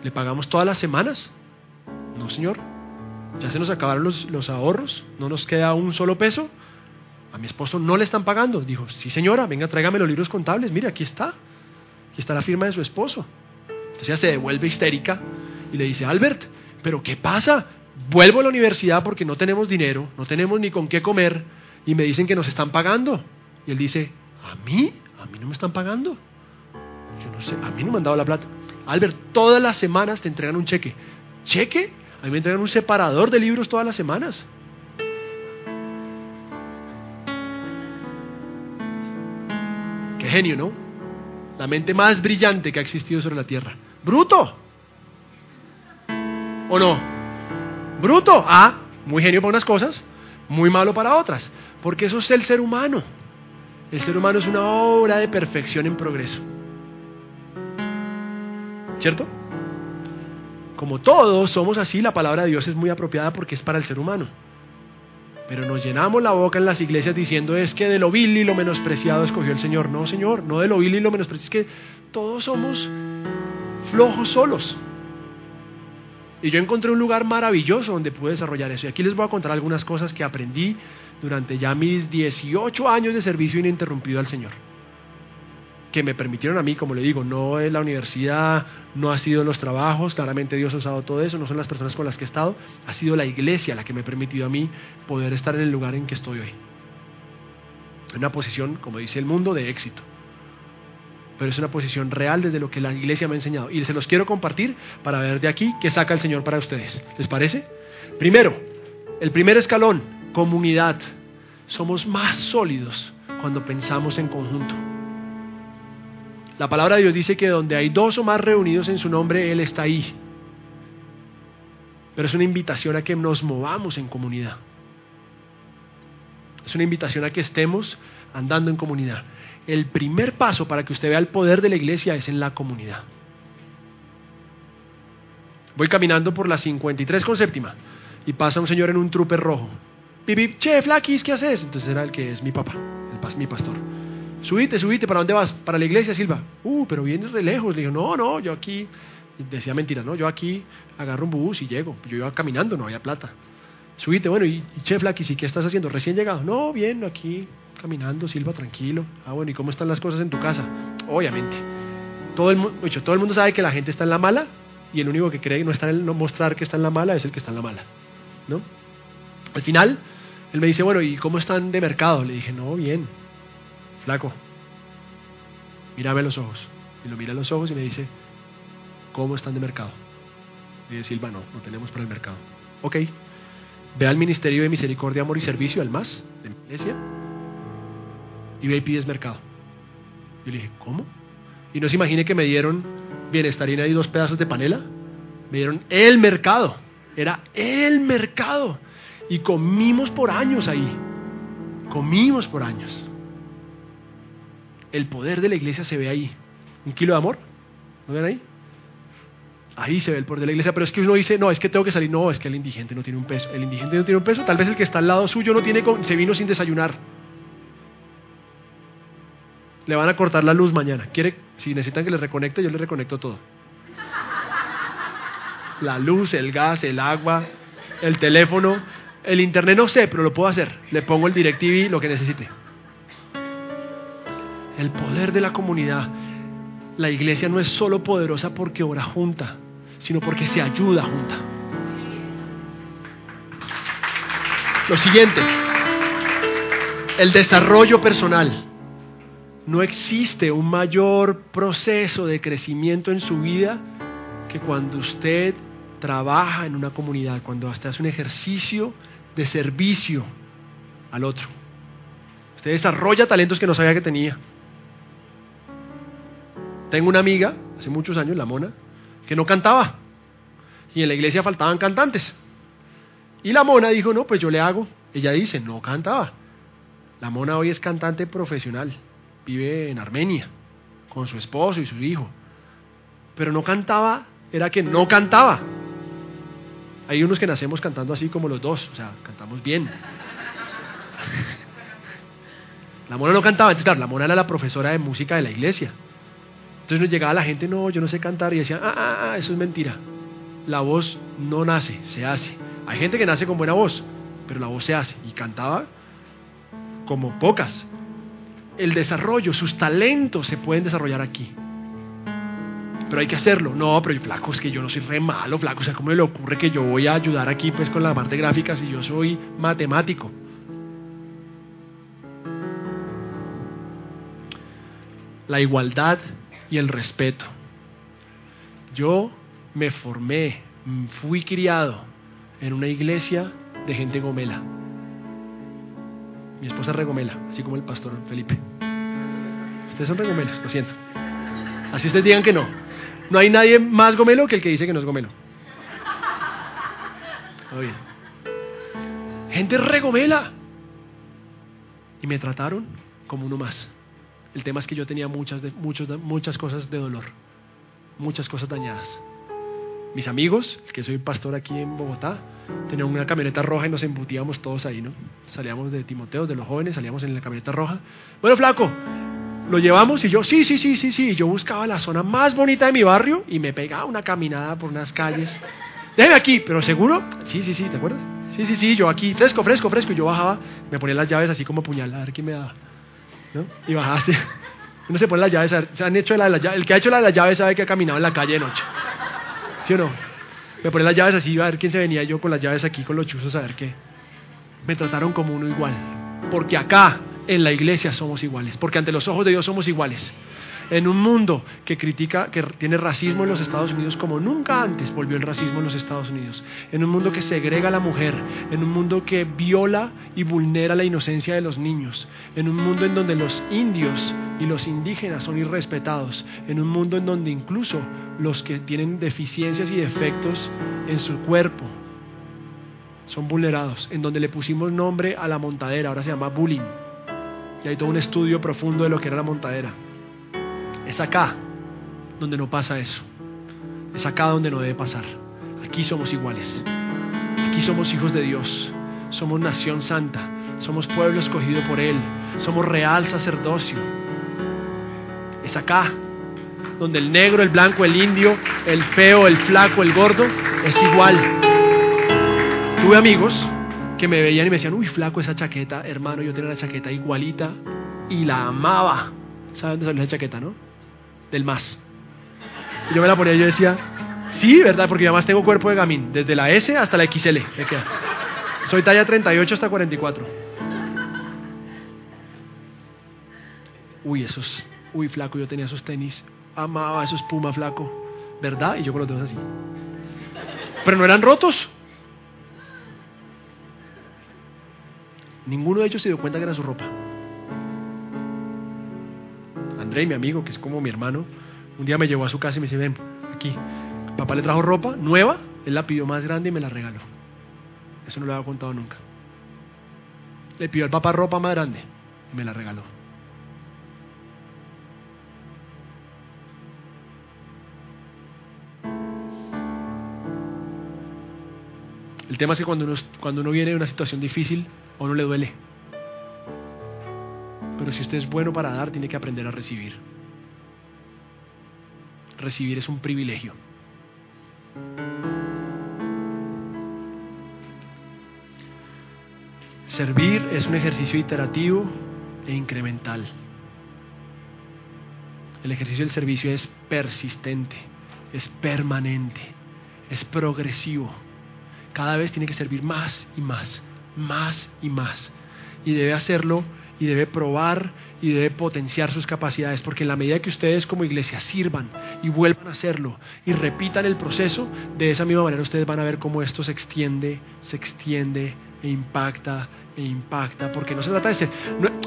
¿Le pagamos todas las semanas? No, señor. Ya se nos acabaron los, ahorros, no nos queda un solo peso. A mi esposo no le están pagando. Dijo, sí señora, venga, tráigame los libros contables. Mire, aquí está. Aquí está la firma de su esposo. Entonces ella se devuelve histérica y le dice, Albert, ¿pero qué pasa? Vuelvo a la universidad porque no tenemos dinero, no tenemos ni con qué comer y me dicen que nos están pagando. Y él dice, ¿a mí? ¿A mí no me están pagando? Yo no sé, a mí no me han dado la plata. Albert, todas las semanas te entregan un cheque. ¿Cheque? A mí me entregan un separador de libros todas las semanas. Qué genio, ¿no? La mente más brillante que ha existido sobre la tierra. Bruto. ¿O no? Bruto. Ah, muy genio para unas cosas, muy malo para otras. Porque eso es el ser humano. El ser humano es una obra de perfección en progreso. ¿Cierto? Como todos somos así, la palabra de Dios es muy apropiada porque es para el ser humano. Pero nos llenamos la boca en las iglesias diciendo es que de lo vil y lo menospreciado escogió el Señor. No, Señor, no de lo vil y lo menospreciado. Es que todos somos flojos solos. Y yo encontré un lugar maravilloso donde pude desarrollar eso. Y aquí les voy a contar algunas cosas que aprendí durante ya mis 18 años de servicio ininterrumpido al Señor. Que me permitieron a mí, como le digo, no es la universidad, no ha sido los trabajos, claramente Dios ha usado todo eso, no son las personas con las que he estado, ha sido la iglesia la que me ha permitido a mí poder estar en el lugar en que estoy hoy. En una posición, como dice el mundo, de éxito pero es una posición real desde lo que la iglesia me ha enseñado. Y se los quiero compartir para ver de aquí qué saca el Señor para ustedes. ¿Les parece? Primero, el primer escalón, comunidad. Somos más sólidos cuando pensamos en conjunto. La palabra de Dios dice que donde hay dos o más reunidos en su nombre, Él está ahí. Pero es una invitación a que nos movamos en comunidad. Es una invitación a que estemos andando en comunidad el primer paso para que usted vea el poder de la iglesia es en la comunidad. Voy caminando por la 53 con séptima y pasa un señor en un trupe rojo. Pipi, che, flaquis, ¿qué haces? Entonces era el que es mi papá, el, mi pastor. Subite, subite, ¿para dónde vas? Para la iglesia, Silva. Uh, pero vienes re lejos. Le digo, no, no, yo aquí, decía mentiras, no, yo aquí agarro un bus y llego. Yo iba caminando, no había plata. Subite, bueno, y, y che, flaquis, ¿y qué estás haciendo? Recién llegado. No, bien, aquí caminando, Silva, tranquilo. Ah, bueno, ¿y cómo están las cosas en tu casa? Obviamente. Todo el, todo el mundo sabe que la gente está en la mala y el único que cree no está en no mostrar que está en la mala es el que está en la mala. ¿no? Al final, él me dice, bueno, ¿y cómo están de mercado? Le dije, no, bien, flaco, mírame los ojos. Y lo mira a los ojos y me dice, ¿cómo están de mercado? Y dice, Silva, no, no tenemos para el mercado. Ok, ve al Ministerio de Misericordia, Amor y Servicio, al MAS, de mi iglesia, y ve y pides mercado. Yo le dije, ¿cómo? Y no se imagine que me dieron bienestarina y dos pedazos de panela. Me dieron el mercado. Era el mercado. Y comimos por años ahí. Comimos por años. El poder de la iglesia se ve ahí. Un kilo de amor. ¿No ven ahí? Ahí se ve el poder de la iglesia. Pero es que uno dice, no, es que tengo que salir. No, es que el indigente no tiene un peso. El indigente no tiene un peso. Tal vez el que está al lado suyo no tiene, se vino sin desayunar le van a cortar la luz mañana. ¿Quiere, si necesitan que le reconecte, yo le reconecto todo. La luz, el gas, el agua, el teléfono, el internet no sé, pero lo puedo hacer. Le pongo el DirecTV, lo que necesite. El poder de la comunidad. La iglesia no es solo poderosa porque ora junta, sino porque se ayuda junta. Lo siguiente, el desarrollo personal. No existe un mayor proceso de crecimiento en su vida que cuando usted trabaja en una comunidad, cuando usted hace un ejercicio de servicio al otro. Usted desarrolla talentos que no sabía que tenía. Tengo una amiga, hace muchos años, la Mona, que no cantaba. Y en la iglesia faltaban cantantes. Y la Mona dijo, no, pues yo le hago. Ella dice, no cantaba. La Mona hoy es cantante profesional vive en Armenia con su esposo y su hijo. Pero no cantaba, era que no cantaba. Hay unos que nacemos cantando así como los dos, o sea, cantamos bien. La mona no cantaba, entonces la mona era la profesora de música de la iglesia. Entonces nos llegaba la gente, no, yo no sé cantar, y decía, ah, ah, ah, eso es mentira. La voz no nace, se hace. Hay gente que nace con buena voz, pero la voz se hace. Y cantaba como pocas el desarrollo, sus talentos se pueden desarrollar aquí. Pero hay que hacerlo. No, pero el flaco es que yo no soy re malo, flaco. O sea, ¿cómo le ocurre que yo voy a ayudar aquí pues con la parte gráfica si yo soy matemático? La igualdad y el respeto. Yo me formé, fui criado en una iglesia de gente gomela. Mi esposa es regomela, así como el pastor Felipe. Ustedes son regomelas, lo siento. Así ustedes digan que no. No hay nadie más gomelo que el que dice que no es gomelo. bien. Gente regomela. Y me trataron como uno más. El tema es que yo tenía muchas, muchos, muchas cosas de dolor, muchas cosas dañadas. Mis amigos, que soy pastor aquí en Bogotá, tenían una camioneta roja y nos embutíamos todos ahí, ¿no? Salíamos de Timoteo, de los jóvenes, salíamos en la camioneta roja. Bueno, flaco, lo llevamos y yo, sí, sí, sí, sí, sí. Yo buscaba la zona más bonita de mi barrio y me pegaba una caminada por unas calles. Déjeme aquí, pero seguro. Sí, sí, sí, ¿te acuerdas? Sí, sí, sí, yo aquí, fresco, fresco, fresco. Y yo bajaba, me ponía las llaves así como puñal, a ver quién me daba. ¿No? Y bajaste. Uno se pone las llaves, se han hecho la las llaves. El que ha hecho la de las llaves sabe que ha caminado en la calle de noche. ¿Sí o no? Me ponía las llaves así, a ver quién se venía yo con las llaves aquí, con los chuzos, a ver qué. Me trataron como uno igual. Porque acá, en la iglesia, somos iguales. Porque ante los ojos de Dios somos iguales. En un mundo que critica, que tiene racismo en los Estados Unidos como nunca antes volvió el racismo en los Estados Unidos, en un mundo que segrega a la mujer, en un mundo que viola y vulnera la inocencia de los niños, en un mundo en donde los indios y los indígenas son irrespetados, en un mundo en donde incluso los que tienen deficiencias y defectos en su cuerpo son vulnerados, en donde le pusimos nombre a la montadera, ahora se llama bullying. Y hay todo un estudio profundo de lo que era la montadera. Es acá donde no pasa eso. Es acá donde no debe pasar. Aquí somos iguales. Aquí somos hijos de Dios. Somos nación santa. Somos pueblo escogido por Él. Somos real sacerdocio. Es acá donde el negro, el blanco, el indio, el feo, el flaco, el gordo es igual. Tuve amigos que me veían y me decían, uy, flaco esa chaqueta, hermano, yo tenía una chaqueta igualita y la amaba. ¿Saben dónde salió esa chaqueta, no? del más. Y yo me la ponía y yo decía, sí, ¿verdad? Porque además tengo cuerpo de gamín, desde la S hasta la XL. Soy talla 38 hasta 44. Uy, esos, uy, flaco, yo tenía esos tenis, amaba esos Puma, flaco, ¿verdad? Y yo con los dedos así. Pero no eran rotos. Ninguno de ellos se dio cuenta que era su ropa. André, mi amigo, que es como mi hermano, un día me llevó a su casa y me dice, ven, aquí, papá le trajo ropa nueva, él la pidió más grande y me la regaló. Eso no lo había contado nunca. Le pidió al papá ropa más grande y me la regaló. El tema es que cuando uno, cuando uno viene de una situación difícil, a uno le duele. Pero si usted es bueno para dar, tiene que aprender a recibir. Recibir es un privilegio. Servir es un ejercicio iterativo e incremental. El ejercicio del servicio es persistente, es permanente, es progresivo. Cada vez tiene que servir más y más, más y más. Y debe hacerlo y debe probar y debe potenciar sus capacidades, porque en la medida que ustedes como iglesia sirvan y vuelvan a hacerlo y repitan el proceso, de esa misma manera ustedes van a ver cómo esto se extiende, se extiende e impacta e impacta, porque no se trata de ser,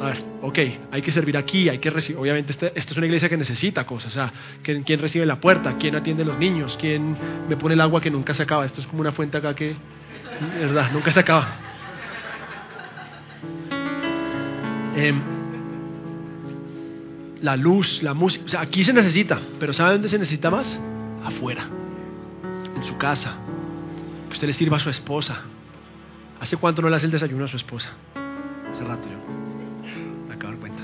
a ver, ok, hay que servir aquí, hay que recibir, obviamente esta, esto es una iglesia que necesita cosas, o sea, ¿quién, recibe la puerta? ¿Quién atiende a los niños? ¿Quién me pone el agua que nunca se acaba? Esto es como una fuente acá que, verdad, nunca se acaba. Em, la luz, la música. O sea, aquí se necesita, pero ¿sabe dónde se necesita más? Afuera, en su casa. Que usted le sirva a su esposa. ¿Hace cuánto no le hace el desayuno a su esposa? Hace rato yo. Me acabo de dar cuenta.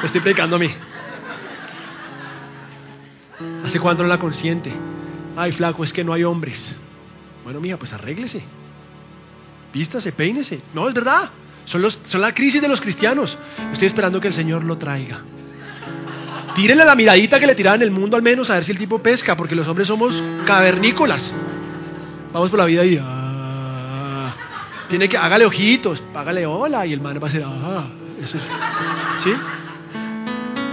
Me estoy, predicando a mí. ¿Hace cuánto no la consiente? Ay, flaco, es que no hay hombres. Bueno, mija, pues arréglese. Vístase, peínese. No, es verdad. Son, los, son la crisis de los cristianos. Estoy esperando que el Señor lo traiga. Tírenle la miradita que le tiraban el mundo al menos a ver si el tipo pesca, porque los hombres somos cavernícolas. Vamos por la vida y... Ah, tiene que... Hágale ojitos, hágale hola y el man va a ser... Ah, eso es, ¿Sí?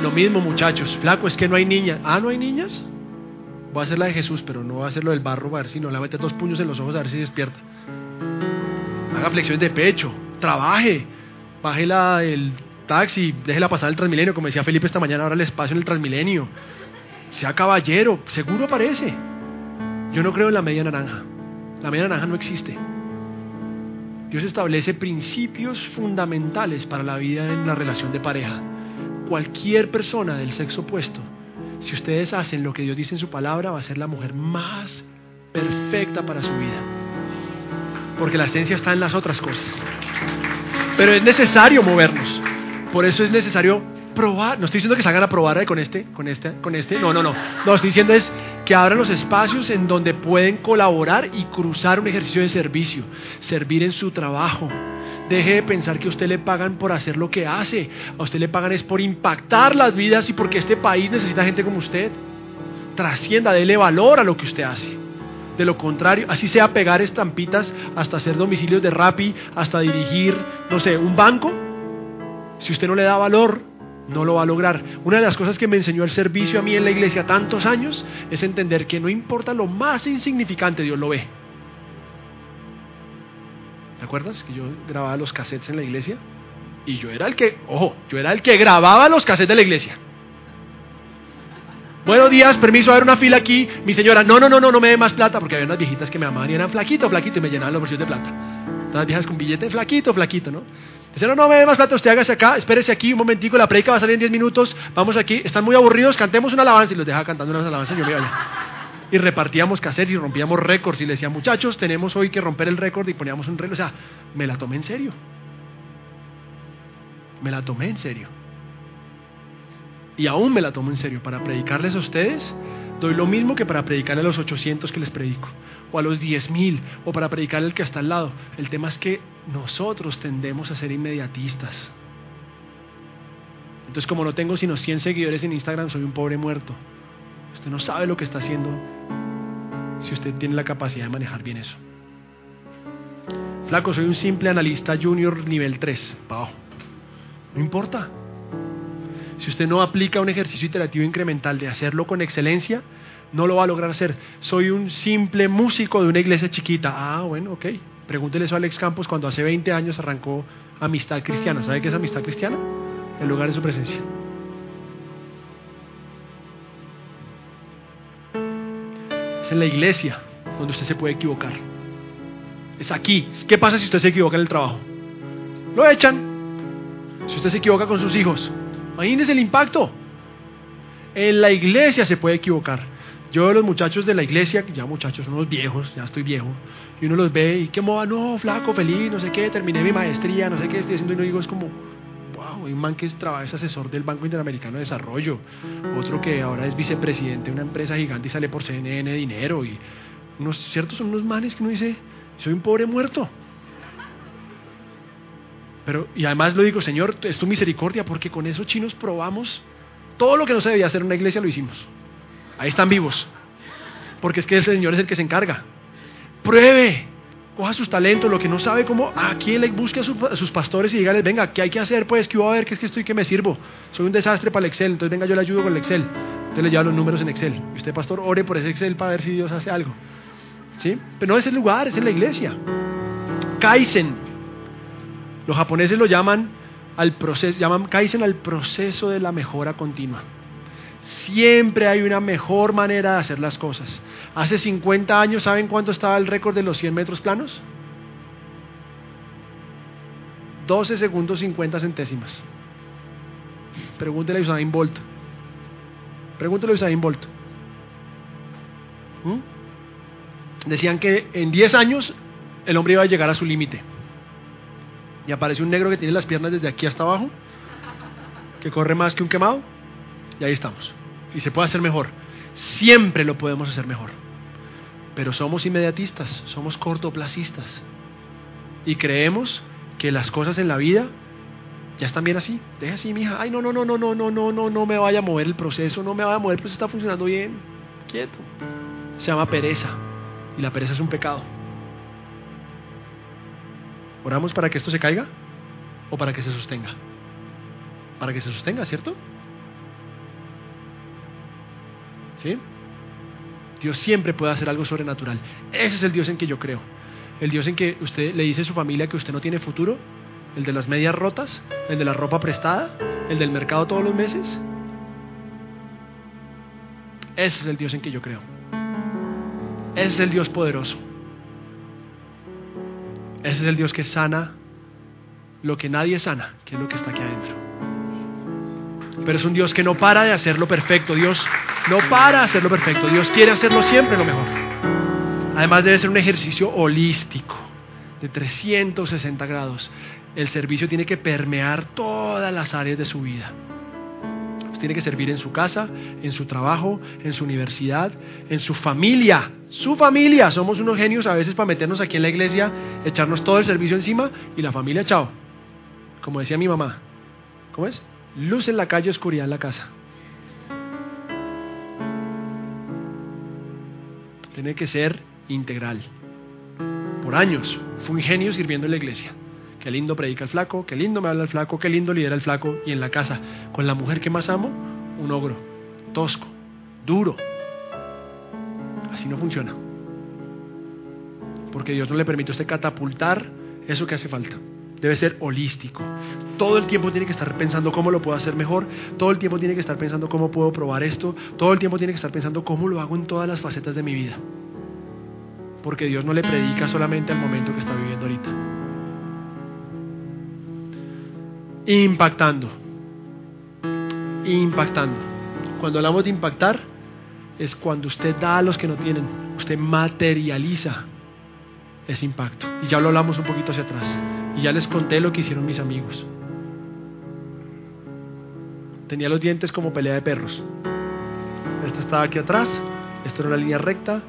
Lo mismo muchachos. Flaco, es que no hay niñas. Ah, ¿no hay niñas? Voy a hacer la de Jesús, pero no voy a hacer lo del barro, a ver si no. Le mete dos puños en los ojos a ver si despierta. Haga flexiones de pecho trabaje, baje la, el taxi, déjela pasar el Transmilenio, como decía Felipe esta mañana, ahora el espacio en el Transmilenio. Sea caballero, seguro aparece. Yo no creo en la media naranja. La media naranja no existe. Dios establece principios fundamentales para la vida en la relación de pareja. Cualquier persona del sexo opuesto, si ustedes hacen lo que Dios dice en su palabra, va a ser la mujer más perfecta para su vida. Porque la esencia está en las otras cosas. Pero es necesario movernos. Por eso es necesario probar, no estoy diciendo que salgan a probar con este, con este, con este, no, no, no. No, estoy diciendo es que abran los espacios en donde pueden colaborar y cruzar un ejercicio de servicio, servir en su trabajo. Deje de pensar que a usted le pagan por hacer lo que hace, a usted le pagan es por impactar las vidas y porque este país necesita gente como usted. Trascienda, dele valor a lo que usted hace. De lo contrario, así sea pegar estampitas hasta hacer domicilios de Rappi, hasta dirigir, no sé, un banco. Si usted no le da valor, no lo va a lograr. Una de las cosas que me enseñó el servicio a mí en la iglesia tantos años es entender que no importa lo más insignificante, Dios lo ve. ¿Te acuerdas que yo grababa los cassettes en la iglesia? Y yo era el que, ojo, yo era el que grababa los cassettes de la iglesia. Buenos días, permiso, a ver una fila aquí. Mi señora, no, no, no, no, no me dé más plata, porque había unas viejitas que me amaban y eran flaquito, flaquito, y me llenaban los bolsillos de plata. Las viejas con billete flaquito, flaquito, ¿no? Dice, no, no me dé más plata, usted hágase acá, espérese aquí un momentico, la predica va a salir en 10 minutos, vamos aquí, están muy aburridos, cantemos una alabanza y los dejaba cantando unas alabanzas y yo me iba Y repartíamos cassettes y rompíamos récords y le decía, muchachos, tenemos hoy que romper el récord y poníamos un récord. O sea, me la tomé en serio. Me la tomé en serio y aún me la tomo en serio. Para predicarles a ustedes, doy lo mismo que para predicarle a los 800 que les predico, o a los 10.000, o para predicarle al que está al lado. El tema es que nosotros tendemos a ser inmediatistas. Entonces, como no tengo sino 100 seguidores en Instagram, soy un pobre muerto. Usted no sabe lo que está haciendo si usted tiene la capacidad de manejar bien eso. Flaco, soy un simple analista junior nivel 3, No importa. Si usted no aplica un ejercicio iterativo incremental de hacerlo con excelencia, no lo va a lograr hacer. Soy un simple músico de una iglesia chiquita. Ah, bueno, ok. Pregúntele eso a Alex Campos cuando hace 20 años arrancó Amistad Cristiana. ¿Sabe qué es Amistad Cristiana? El lugar de su presencia. Es en la iglesia donde usted se puede equivocar. Es aquí. ¿Qué pasa si usted se equivoca en el trabajo? Lo echan. Si usted se equivoca con sus hijos, Imagínense el impacto. En la iglesia se puede equivocar. Yo veo los muchachos de la iglesia, ya muchachos, son unos viejos, ya estoy viejo, y uno los ve y qué moda, no, flaco, feliz, no sé qué, terminé mi maestría, no sé qué estoy haciendo, y uno digo, es como, wow, un man que es, trabaja, es asesor del Banco Interamericano de Desarrollo, otro que ahora es vicepresidente de una empresa gigante y sale por CNN dinero, y unos, ciertos son unos manes que uno dice, soy un pobre muerto. Pero, y además lo digo, Señor, es tu misericordia, porque con esos chinos probamos todo lo que no se debía hacer en una iglesia, lo hicimos. Ahí están vivos. Porque es que el Señor es el que se encarga. Pruebe, coja sus talentos, lo que no sabe cómo, aquí le busque a, sus pastores y dígales, venga, ¿qué hay que hacer? Pues, ¿qué voy a ver? ¿Qué es que estoy que me sirvo? Soy un desastre para el Excel, entonces venga, yo le ayudo con el Excel. Entonces le lleva los números en Excel. Y usted, pastor, ore por ese Excel para ver si Dios hace algo. ¿Sí? Pero no es el lugar, es en la iglesia. Kaizen, los japoneses lo llaman al proceso, llaman Kaizen al proceso de la mejora continua. Siempre hay una mejor manera de hacer las cosas. Hace 50 años, ¿saben cuánto estaba el récord de los 100 metros planos? 12 segundos 50 centésimas. Pregúntele a Usain Bolt. Pregúntele a Usain Bolt. ¿Mm? Decían que en 10 años el hombre iba a llegar a su límite y aparece un negro que tiene las piernas desde aquí hasta abajo, que corre más que un quemado, y ahí estamos. Y se puede hacer mejor. Siempre lo podemos hacer mejor. Pero somos inmediatistas, somos cortoplacistas. Y creemos que las cosas en la vida ya están bien así. Deja así, mija. Ay, no, no, no, no, no, no, no, no, no me vaya a mover el proceso, no me vaya a mover, el proceso está funcionando bien. Quieto. Se llama pereza. Y la pereza es un pecado. ¿Oramos para que esto se caiga o para que se sostenga? Para que se sostenga, ¿cierto? ¿Sí? Dios siempre puede hacer algo sobrenatural. Ese es el Dios en que yo creo. El Dios en que usted le dice a su familia que usted no tiene futuro. El de las medias rotas. El de la ropa prestada. El del mercado todos los meses. Ese es el Dios en que yo creo. Ese es el Dios poderoso. Ese es el Dios que sana lo que nadie sana, que es lo que está aquí adentro. Pero es un Dios que no para de hacerlo perfecto. Dios no para de hacerlo perfecto. Dios quiere hacerlo siempre lo mejor. Además debe ser un ejercicio holístico de 360 grados. El servicio tiene que permear todas las áreas de su vida. Tiene que servir en su casa, en su trabajo, en su universidad, en su familia. Su familia. Somos unos genios a veces para meternos aquí en la iglesia, echarnos todo el servicio encima y la familia, chao. Como decía mi mamá. ¿Cómo es? Luz en la calle, oscuridad en la casa. Tiene que ser integral. Por años fue un genio sirviendo en la iglesia. Qué lindo predica el flaco, qué lindo me habla el flaco, qué lindo lidera el flaco. Y en la casa, con la mujer que más amo, un ogro, tosco, duro. Así no funciona. Porque Dios no le permite a usted catapultar eso que hace falta. Debe ser holístico. Todo el tiempo tiene que estar pensando cómo lo puedo hacer mejor. Todo el tiempo tiene que estar pensando cómo puedo probar esto. Todo el tiempo tiene que estar pensando cómo lo hago en todas las facetas de mi vida. Porque Dios no le predica solamente al momento que está viviendo Impactando. Impactando. Cuando hablamos de impactar, es cuando usted da a los que no tienen. Usted materializa ese impacto. Y ya lo hablamos un poquito hacia atrás. Y ya les conté lo que hicieron mis amigos. Tenía los dientes como pelea de perros. Esta estaba aquí atrás, esto era una línea recta,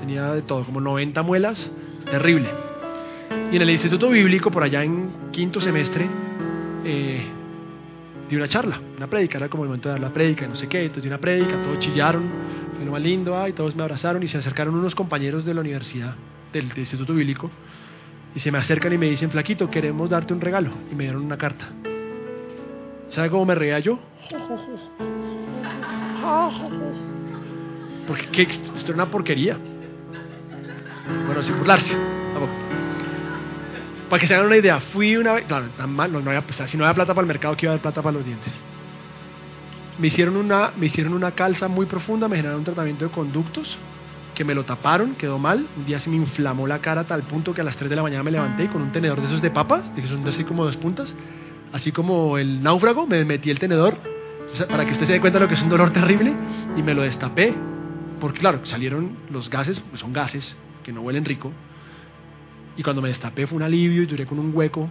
tenía de todo, como 90 muelas, terrible. Y en el Instituto Bíblico, por allá en quinto semestre, eh, di una charla, una prédica, era como el momento de dar la prédica, no sé qué, entonces di una prédica, todos chillaron, fue lo más lindo, ay, todos me abrazaron y se acercaron unos compañeros de la universidad, del, Instituto Bíblico, y se me acercan y me dicen, flaquito, queremos darte un regalo, y me dieron una carta. ¿Sabe cómo me reía yo? Porque ¿qué? esto era una porquería. Bueno, sin burlarse. Para que se hagan una idea, fui una vez, claro, tan mal, no, no había, si no había plata para el mercado, que iba a haber plata para los dientes. Me hicieron, una, me hicieron una calza muy profunda, me generaron un tratamiento de conductos, que me lo taparon, quedó mal. Un día se me inflamó la cara a tal punto que a las 3 de la mañana me levanté y con un tenedor de esos de papas, de que son así como dos puntas, así como el náufrago, me metí el tenedor para que usted se dé cuenta de lo que es un dolor terrible y me lo destapé. Porque claro, salieron los gases, pues son gases que no huelen rico. Y cuando me destapé fue un alivio y duré con un hueco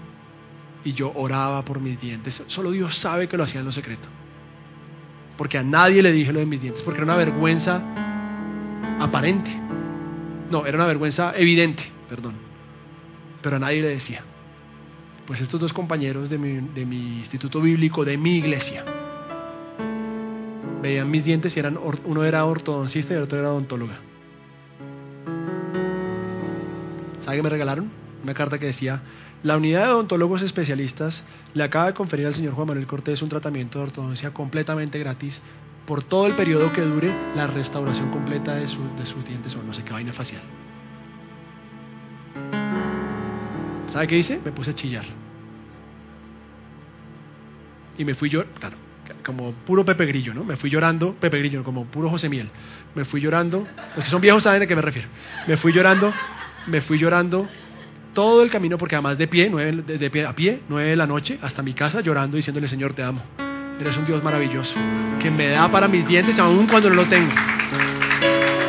y yo oraba por mis dientes. Solo Dios sabe que lo hacía en lo secreto. Porque a nadie le dije lo de mis dientes, porque era una vergüenza aparente. No, era una vergüenza evidente, perdón. Pero a nadie le decía. Pues estos dos compañeros de mi, de mi instituto bíblico, de mi iglesia, veían mis dientes y eran, uno era ortodoncista y el otro era odontóloga. ¿Sabe qué me regalaron? Una carta que decía, la unidad de odontólogos especialistas le acaba de conferir al señor Juan Manuel Cortés un tratamiento de ortodoncia completamente gratis por todo el periodo que dure la restauración completa de, su, de sus dientes o no sé qué vaina facial. ¿Sabe qué hice? Me puse a chillar. Y me fui yo, claro, como puro Pepe Grillo, ¿no? Me fui llorando, Pepe Grillo, como puro José Miel. Me fui llorando, los que son viejos saben a qué me refiero. Me fui llorando, me fui llorando todo el camino, porque además de pie, nueve, de, de pie, a pie, nueve de la noche, hasta mi casa, llorando, diciéndole, Señor, te amo. Eres un Dios maravilloso, que me da para mis dientes aún cuando no lo tengo.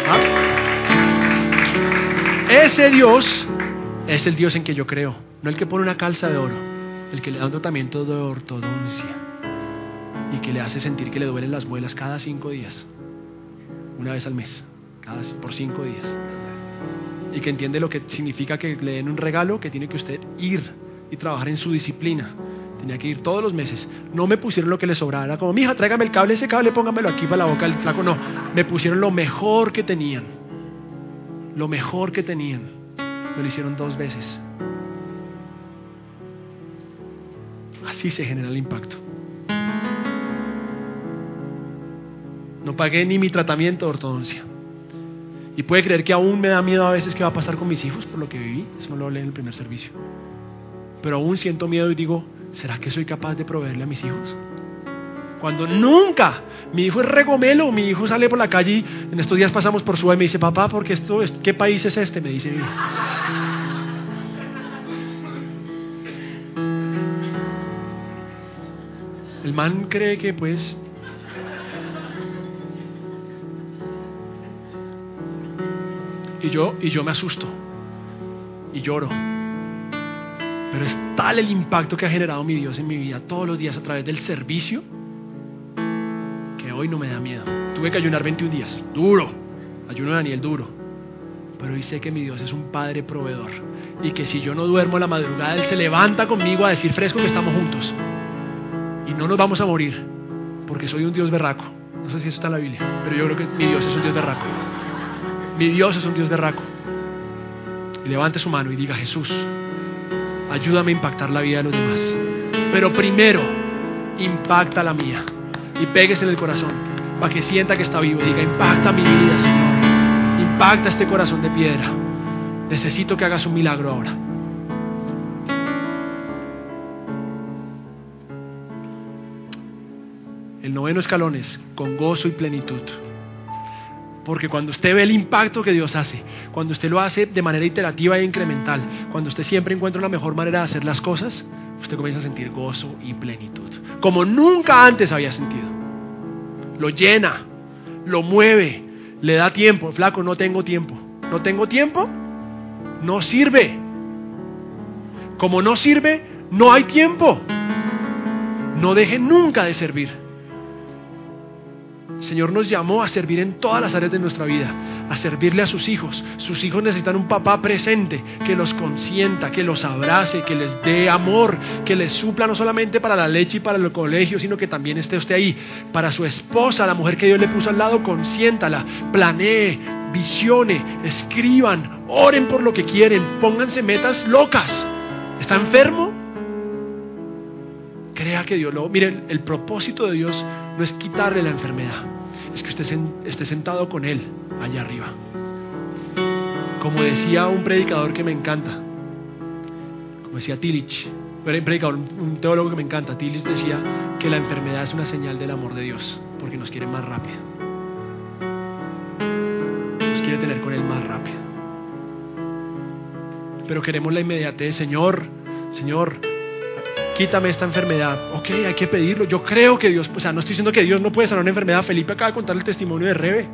¿Ah? Ese Dios es el Dios en que yo creo, no el que pone una calza de oro, el que le da un tratamiento de ortodoncia y que le hace sentir que le duelen las muelas cada cinco días, una vez al mes, cada, por cinco días, y que entiende lo que significa que le den un regalo, que tiene que usted ir y trabajar en su disciplina. Tenía que ir todos los meses. No me pusieron lo que le sobraba. Como, mija, tráigame el cable, ese cable, póngamelo aquí para la boca del flaco. No, me pusieron lo mejor que tenían. Lo mejor que tenían. Me lo hicieron dos veces. Así se genera el impacto. No pagué ni mi tratamiento de ortodoncia. Y puede creer que aún me da miedo a veces qué va a pasar con mis hijos por lo que viví. Eso no lo hablé en el primer servicio. Pero aún siento miedo y digo, ¿será que soy capaz de proveerle a mis hijos? Cuando nunca, mi hijo es regomelo, mi hijo sale por la calle y en estos días pasamos por su y me dice, papá, porque esto es, ¿qué país es este? Me dice. El man cree que pues y yo y yo me asusto y lloro. Pero es tal el impacto que ha generado mi Dios en mi vida todos los días a través del servicio hoy no me da miedo. Tuve que ayunar 21 días, duro. Ayuno de Daniel duro. Pero hoy sé que mi Dios es un Padre proveedor. Y que si yo no duermo a la madrugada, Él se levanta conmigo a decir fresco que estamos juntos. Y no nos vamos a morir. Porque soy un Dios berraco. No sé si eso está en la Biblia. Pero yo creo que mi Dios es un Dios berraco. Mi Dios es un Dios berraco. Y levante su mano y diga, Jesús, ayúdame a impactar la vida de los demás. Pero primero, impacta la mía. Y péguese en el corazón para que sienta que está vivo. Diga, impacta mi vida, Señor. Impacta este corazón de piedra. Necesito que hagas un milagro ahora. El noveno escalón es con gozo y plenitud. Porque cuando usted ve el impacto que Dios hace, cuando usted lo hace de manera iterativa e incremental, cuando usted siempre encuentra una mejor manera de hacer las cosas, usted comienza a sentir gozo y plenitud. Como nunca antes había sentido. Lo llena, lo mueve, le da tiempo. Flaco, no tengo tiempo. ¿No tengo tiempo? No sirve. Como no sirve, no hay tiempo. No deje nunca de servir. Señor nos llamó a servir en todas las áreas de nuestra vida, a servirle a sus hijos. Sus hijos necesitan un papá presente, que los consienta, que los abrace, que les dé amor, que les supla no solamente para la leche y para el colegio, sino que también esté usted ahí. Para su esposa, la mujer que Dios le puso al lado, consiéntala, planee, visione, escriban, oren por lo que quieren, pónganse metas locas. ¿Está enfermo? Crea que Dios lo... Miren, el propósito de Dios no es quitarle la enfermedad, es que usted esté sentado con Él allá arriba. Como decía un predicador que me encanta, como decía Tillich, predicador, un teólogo que me encanta, Tillich decía que la enfermedad es una señal del amor de Dios, porque nos quiere más rápido. Nos quiere tener con Él más rápido. Pero queremos la inmediatez, Señor, Señor, quítame esta enfermedad. Ok, hay que pedirlo. Yo creo que Dios, o sea, no estoy diciendo que Dios no puede sanar una enfermedad. Felipe acaba de contar el testimonio de Rebe.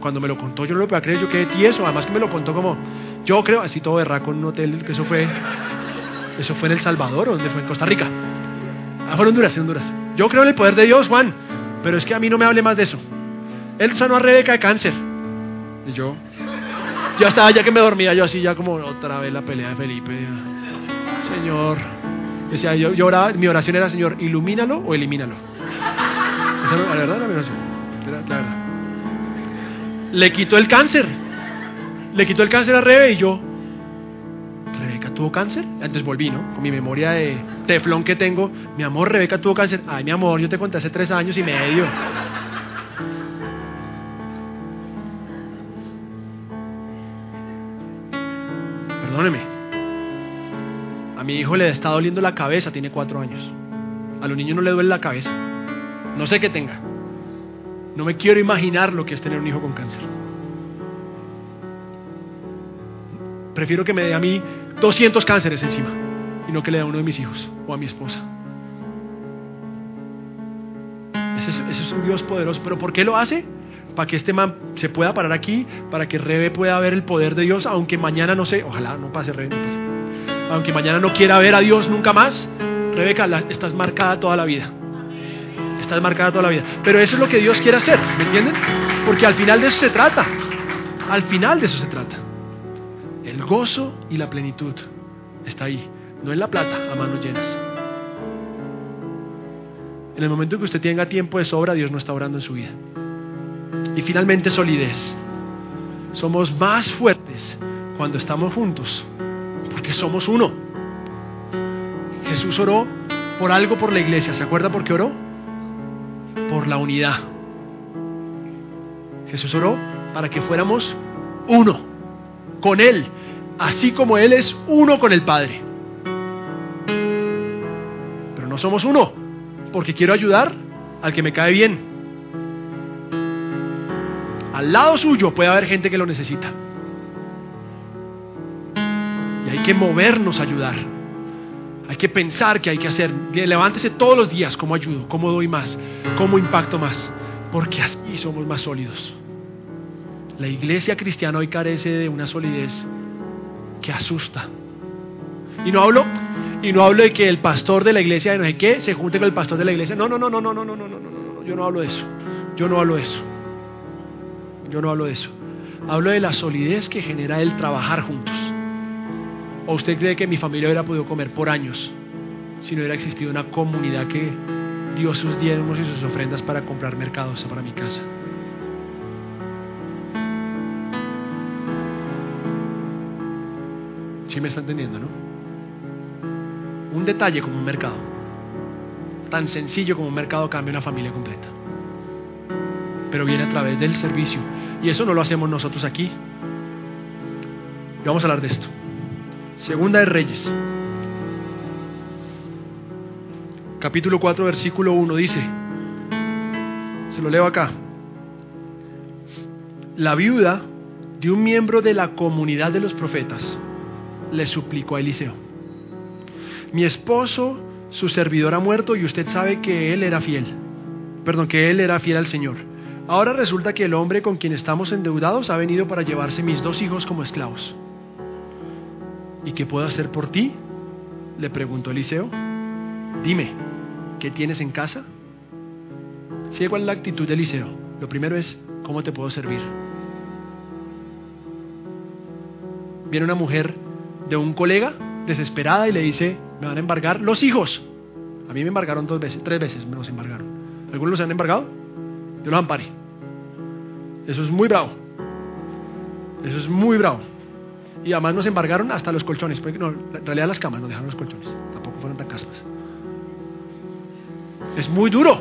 Cuando me lo contó, yo no lo podía creer, yo quedé tieso. Además que me lo contó como, yo creo, así todo berraco en un hotel, eso fue, eso fue en El Salvador, ¿o donde fue? En Costa Rica. Ah, fue en Honduras, en Honduras. Yo creo en el poder de Dios, Juan, pero es que a mí no me hable más de eso. Él sanó a Rebeca de cáncer. Y yo, ya estaba, ya que me dormía, yo así, ya como otra vez la pelea de Felipe. Señor, Decía, yo, yo oraba, mi oración era, Señor, ilumínalo o elimínalo. Esa la verdad la oración. La verdad. Le quitó el cáncer. Le quitó el cáncer a Rebe y yo, ¿Rebeca tuvo cáncer? Antes volví, ¿no? Con mi memoria de teflón que tengo. Mi amor, Rebeca tuvo cáncer. Ay, mi amor, yo te conté hace tres años y medio. Perdóneme. A mi hijo le está doliendo la cabeza, tiene cuatro años. A los niños no le duele la cabeza. No sé qué tenga. No me quiero imaginar lo que es tener un hijo con cáncer. Prefiero que me dé a mí 200 cánceres encima y no que le dé a uno de mis hijos o a mi esposa. Ese es, un Dios poderoso. ¿Pero por qué lo hace? Para que este man se pueda parar aquí, para que Rebe pueda ver el poder de Dios, aunque mañana no sé, ojalá no pase Rebe, no pase aunque mañana no quiera ver a Dios nunca más, Rebeca, estás marcada toda la vida. Estás marcada toda la vida. Pero eso es lo que Dios quiere hacer, ¿me entienden? Porque al final de eso se trata. Al final de eso se trata. El gozo y la plenitud está ahí, no en la plata a manos llenas. En el momento que usted tenga tiempo de sobra, Dios no está orando en su vida. Y finalmente solidez. Somos más fuertes cuando estamos juntos porque somos uno. Jesús oró por algo por la iglesia. ¿Se acuerda por qué oró? Por la unidad. Jesús oró para que fuéramos uno con Él, así como Él es uno con el Padre. Pero no somos uno, porque quiero ayudar al que me cae bien. Al lado suyo puede haber gente que lo necesita hay que movernos a ayudar. Hay que pensar que hay que hacer. Levántese todos los días, ¿cómo ayudo? ¿Cómo doy más? ¿Cómo impacto más? Porque así somos más sólidos. La iglesia cristiana hoy carece de una solidez que asusta. Y no hablo, y no hablo de que el pastor de la iglesia de no sé qué se junte con el pastor de la iglesia. No, no, no, no, no, no, no, no, no, no. yo no hablo de eso. Yo no hablo de eso. Yo no hablo de eso. Hablo de la solidez que genera el trabajar juntos. ¿O usted cree que mi familia hubiera podido comer por años si no hubiera existido una comunidad que dio sus diezmos y sus ofrendas para comprar mercados para mi casa? ¿Sí me está entendiendo, no? Un detalle como un mercado. Tan sencillo como un mercado cambia una familia completa. Pero viene a través del servicio. Y eso no lo hacemos nosotros aquí. Y vamos a hablar de esto. Segunda de Reyes. Capítulo 4, versículo 1 dice, se lo leo acá, la viuda de un miembro de la comunidad de los profetas le suplicó a Eliseo, mi esposo, su servidor ha muerto y usted sabe que él era fiel, perdón, que él era fiel al Señor. Ahora resulta que el hombre con quien estamos endeudados ha venido para llevarse mis dos hijos como esclavos. ¿Y qué puedo hacer por ti? Le preguntó Eliseo. Dime, ¿qué tienes en casa? ¿Sí cuál la actitud de Eliseo? Lo primero es, ¿cómo te puedo servir? Viene una mujer de un colega desesperada y le dice, me van a embargar los hijos. A mí me embargaron dos veces, tres veces me los embargaron. ¿Algunos los han embargado? Yo los ampare. Eso es muy bravo. Eso es muy bravo. Y además nos embargaron hasta los colchones. Porque no, en realidad las camas nos dejaron los colchones. Tampoco fueron tan caspas. Es muy duro.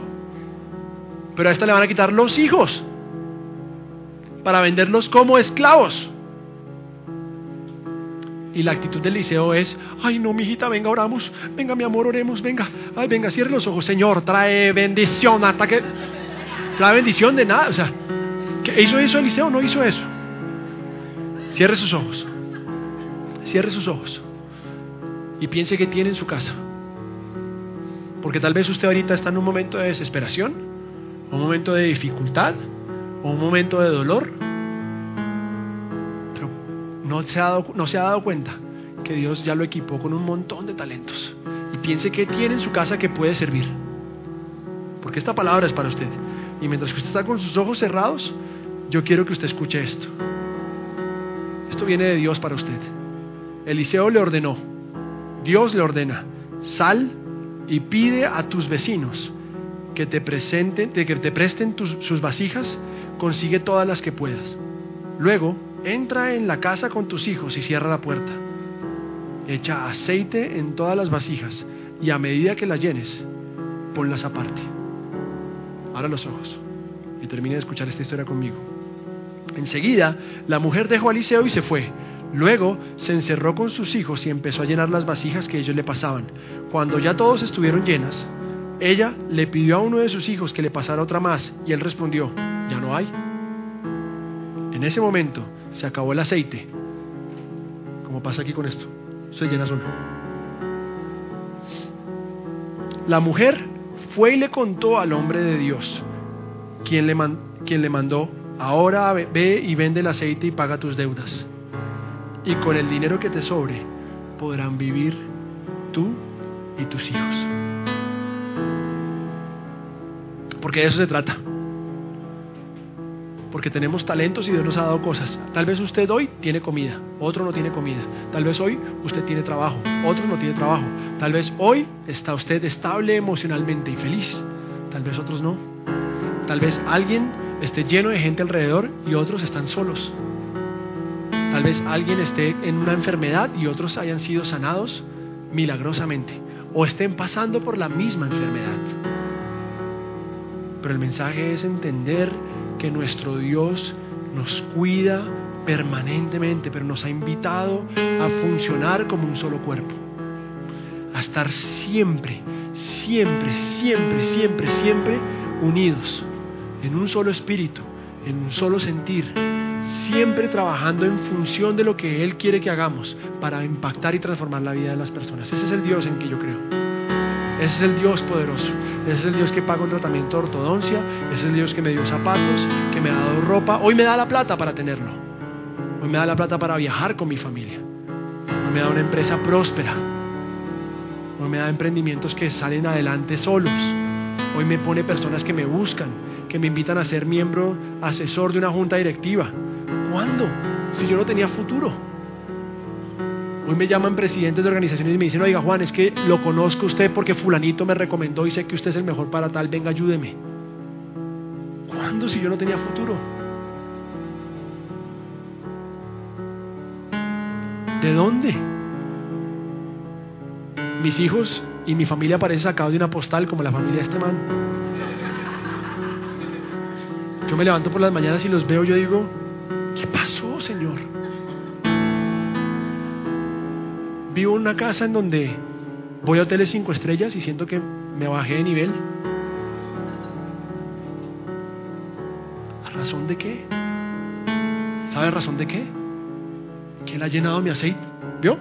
Pero a esta le van a quitar los hijos. Para venderlos como esclavos. Y la actitud del liceo es, ay no, mijita, venga, oramos, venga, mi amor, oremos, venga, ay, venga, cierre los ojos, Señor, trae bendición, hasta que, trae bendición de nada, o sea, ¿qué hizo eso Eliseo? No hizo eso. Cierre sus ojos, cierre sus ojos y piense que tiene en su casa. Porque tal vez usted ahorita está en un momento de desesperación, un momento de dificultad, un momento de dolor, no se, ha dado, no se ha dado cuenta que Dios ya lo equipó con un montón de talentos. Y piense que tiene en su casa que puede servir. Porque esta palabra es para usted. Y mientras que usted está con sus ojos cerrados, yo quiero que usted escuche esto. Esto viene de Dios para usted. Eliseo le ordenó, Dios le ordena, sal y pide a tus vecinos que te presenten, que te presten sus vasijas, consigue todas las que puedas. Luego, entra en la casa con tus hijos y cierra la puerta. Echa aceite en todas las vasijas y a medida que las llenes, ponlas aparte. Abra los ojos y termine de escuchar esta historia conmigo. Enseguida, la mujer dejó a Eliseo y se fue. Luego se encerró con sus hijos y empezó a llenar las vasijas que ellos le pasaban. Cuando ya todos estuvieron llenas, ella le pidió a uno de sus hijos que le pasara otra más y él respondió, ya no hay. En ese momento, se acabó el aceite, como pasa aquí con esto, se llena solo. La mujer fue y le contó al hombre de Dios, quien le, quien le mandó, ahora ve y vende el aceite y paga tus deudas. Y con el dinero que te sobre podrán vivir tú y tus hijos. Porque de eso se trata porque tenemos talentos y Dios nos ha dado cosas. Tal vez usted hoy tiene comida, otro no tiene comida. Tal vez hoy usted tiene trabajo, otro no tiene trabajo. Tal vez hoy está usted estable emocionalmente y feliz, tal vez otros no. Tal vez alguien esté lleno de gente alrededor y otros están solos. Tal vez alguien esté en una enfermedad y otros hayan sido sanados milagrosamente o estén pasando por la misma enfermedad. Pero el mensaje es entender que nuestro Dios nos cuida permanentemente, pero nos ha invitado a funcionar como un solo cuerpo, a estar siempre, siempre, siempre, siempre, siempre unidos en un solo espíritu, en un solo sentir, siempre trabajando en función de lo que Él quiere que hagamos para impactar y transformar la vida de las personas. Ese es el Dios en que yo creo. Ese es el Dios poderoso. Ese es el Dios que paga un tratamiento de ortodoncia. Ese es el Dios que me dio zapatos, que me ha dado ropa. Hoy me da la plata para tenerlo. Hoy me da la plata para viajar con mi familia. Hoy me da una empresa próspera. Hoy me da emprendimientos que salen adelante solos. Hoy me pone personas que me buscan, que me invitan a ser miembro asesor de una junta directiva. ¿Cuándo? Si yo no tenía futuro. Hoy me llaman presidentes de organizaciones y me dicen, oiga Juan, es que lo conozco usted porque fulanito me recomendó y sé que usted es el mejor para tal, venga, ayúdeme. ¿Cuándo si yo no tenía futuro? ¿De dónde? Mis hijos y mi familia parecen sacados de una postal como la familia de este man. Yo me levanto por las mañanas y los veo, yo digo, ¿qué pasó, Señor? Vivo en una casa en donde voy a hoteles cinco estrellas y siento que me bajé de nivel. ¿A razón de qué? ¿Sabe razón de qué? ¿Quién ha llenado mi aceite? ¿Vio?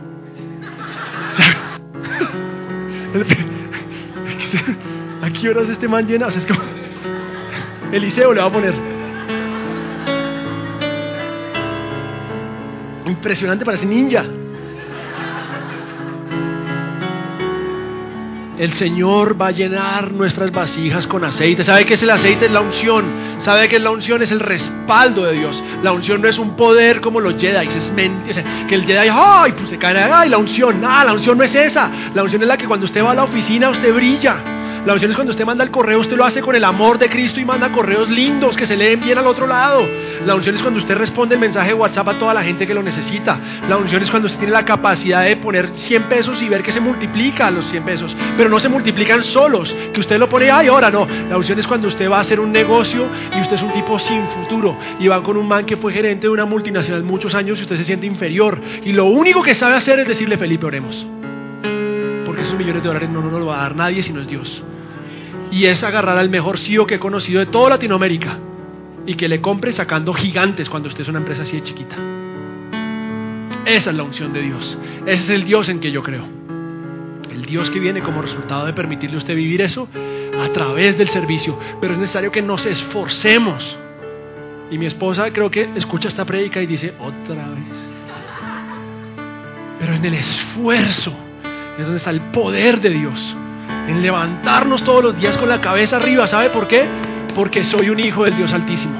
¿A qué horas este man llena? es como... Eliseo le va a poner. Impresionante, parece ninja. El Señor va a llenar nuestras vasijas con aceite. ¿Sabe qué es el aceite? Es la unción. ¿Sabe qué es la unción? Es el respaldo de Dios. La unción no es un poder como los Jedi. Es que el Jedi, ¡ay! Pues se cae, ¡ay! La unción. Ah, la unción no es esa. La unción es la que cuando usted va a la oficina usted brilla. La unción es cuando usted manda el correo, usted lo hace con el amor de Cristo y manda correos lindos que se leen bien al otro lado. La unción es cuando usted responde el mensaje de WhatsApp a toda la gente que lo necesita. La unción es cuando usted tiene la capacidad de poner 100 pesos y ver que se multiplica los 100 pesos, pero no se multiplican solos, que usted lo pone, ay, ahora no. La unción es cuando usted va a hacer un negocio y usted es un tipo sin futuro y va con un man que fue gerente de una multinacional muchos años y usted se siente inferior. Y lo único que sabe hacer es decirle, Felipe, oremos millones de dólares no nos lo va a dar nadie sino es Dios. Y es agarrar al mejor CEO que he conocido de toda Latinoamérica y que le compre sacando gigantes cuando usted es una empresa así de chiquita. Esa es la unción de Dios. Ese es el Dios en que yo creo. El Dios que viene como resultado de permitirle a usted vivir eso a través del servicio. Pero es necesario que nos esforcemos. Y mi esposa creo que escucha esta prédica y dice, otra vez. Pero en el esfuerzo es donde está el poder de Dios. En levantarnos todos los días con la cabeza arriba. ¿Sabe por qué? Porque soy un hijo del Dios Altísimo.